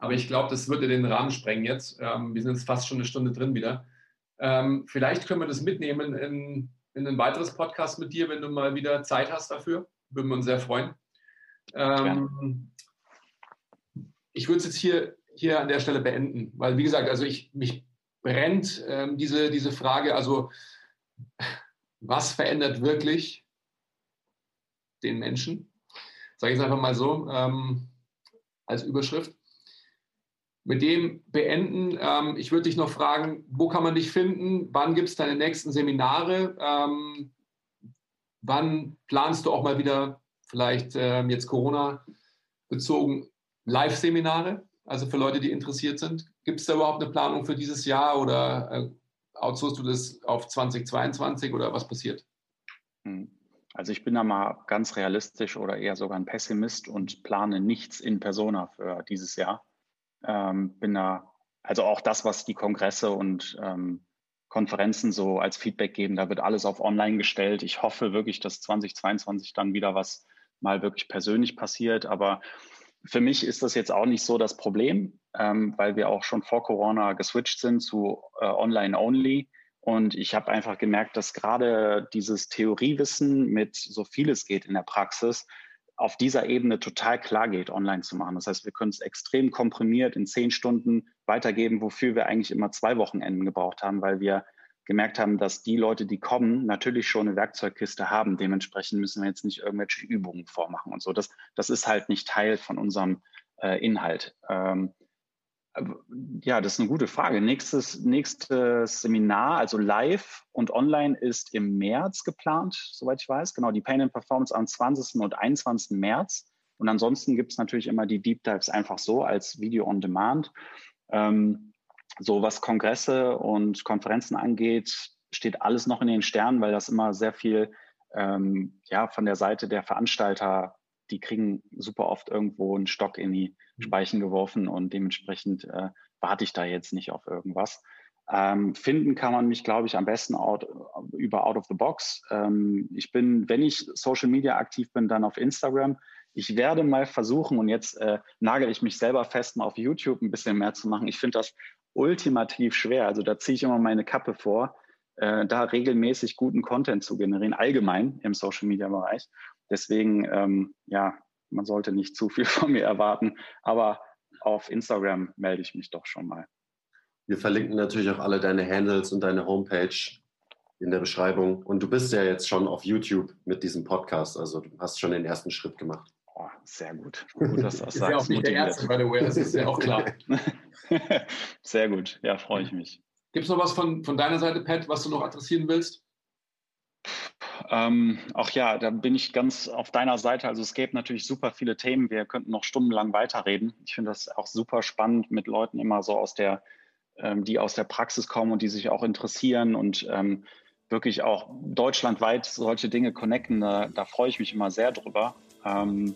Aber ich glaube, das würde den Rahmen sprengen jetzt. Ähm, wir sind jetzt fast schon eine Stunde drin wieder. Ähm, vielleicht können wir das mitnehmen in, in ein weiteres Podcast mit dir, wenn du mal wieder Zeit hast dafür. Würden wir uns sehr freuen. Ähm, ich würde es jetzt hier, hier an der Stelle beenden, weil wie gesagt, also ich, mich brennt ähm, diese, diese Frage, also was verändert wirklich den Menschen? Sage ich es einfach mal so ähm, als Überschrift. Mit dem beenden. Ähm, ich würde dich noch fragen, wo kann man dich finden? Wann gibt es deine nächsten Seminare? Ähm, wann planst du auch mal wieder, vielleicht ähm, jetzt Corona bezogen, Live-Seminare, also für Leute, die interessiert sind. Gibt es da überhaupt eine Planung für dieses Jahr oder äh, outsourcest du das auf 2022 oder was passiert? Hm. Also ich bin da mal ganz realistisch oder eher sogar ein Pessimist und plane nichts in Persona für dieses Jahr. Ähm, bin da, also auch das, was die Kongresse und ähm, Konferenzen so als Feedback geben, da wird alles auf online gestellt. Ich hoffe wirklich, dass 2022 dann wieder was mal wirklich persönlich passiert, aber für mich ist das jetzt auch nicht so das Problem, ähm, weil wir auch schon vor Corona geswitcht sind zu äh, Online-Only. Und ich habe einfach gemerkt, dass gerade dieses Theoriewissen mit so viel es geht in der Praxis auf dieser Ebene total klar geht, online zu machen. Das heißt, wir können es extrem komprimiert in zehn Stunden weitergeben, wofür wir eigentlich immer zwei Wochenenden gebraucht haben, weil wir gemerkt haben, dass die Leute, die kommen, natürlich schon eine Werkzeugkiste haben. Dementsprechend müssen wir jetzt nicht irgendwelche Übungen vormachen und so. Das, das ist halt nicht Teil von unserem äh, Inhalt. Ähm, ja, das ist eine gute Frage. Nächstes, nächstes Seminar, also live und online, ist im März geplant, soweit ich weiß. Genau, die Pain and Performance am 20. und 21. März. Und ansonsten gibt es natürlich immer die Deep Dives einfach so als Video on Demand. Ähm, so was Kongresse und Konferenzen angeht, steht alles noch in den Sternen, weil das immer sehr viel ähm, ja, von der Seite der Veranstalter, die kriegen super oft irgendwo einen Stock in die mhm. Speichen geworfen und dementsprechend äh, warte ich da jetzt nicht auf irgendwas. Ähm, finden kann man mich, glaube ich, am besten out, über Out of the Box. Ähm, ich bin, wenn ich Social Media aktiv bin, dann auf Instagram. Ich werde mal versuchen, und jetzt äh, nagel ich mich selber fest, mal auf YouTube ein bisschen mehr zu machen. Ich finde das ultimativ schwer. Also da ziehe ich immer meine Kappe vor, äh, da regelmäßig guten Content zu generieren, allgemein im Social-Media-Bereich. Deswegen, ähm, ja, man sollte nicht zu viel von mir erwarten, aber auf Instagram melde ich mich doch schon mal. Wir verlinken natürlich auch alle deine Handles und deine Homepage in der Beschreibung. Und du bist ja jetzt schon auf YouTube mit diesem Podcast, also du hast schon den ersten Schritt gemacht. Oh, sehr gut. Gut, dass du das ist sagst. ja auch nicht der Erste, by the way, das ist ja auch klar. sehr gut, ja, freue ich mich. Gibt es noch was von, von deiner Seite, Pat, was du noch adressieren willst? Ähm, auch ja, da bin ich ganz auf deiner Seite. Also es gäbe natürlich super viele Themen. Wir könnten noch stundenlang weiterreden. Ich finde das auch super spannend, mit Leuten immer so aus der, ähm, die aus der Praxis kommen und die sich auch interessieren und ähm, wirklich auch deutschlandweit solche Dinge connecten. Da, da freue ich mich immer sehr drüber. Ähm,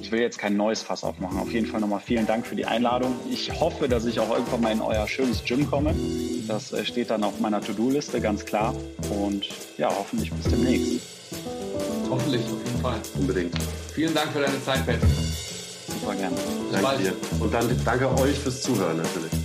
ich will jetzt kein neues Fass aufmachen. Auf jeden Fall nochmal vielen Dank für die Einladung. Ich hoffe, dass ich auch irgendwann mal in euer schönes Gym komme. Das äh, steht dann auf meiner To-Do-Liste, ganz klar. Und ja, hoffentlich bis demnächst. Hoffentlich, auf jeden Fall. Unbedingt. Vielen Dank für deine Zeit, Pat. Super gerne. Danke dir. Und dann danke euch fürs Zuhören natürlich.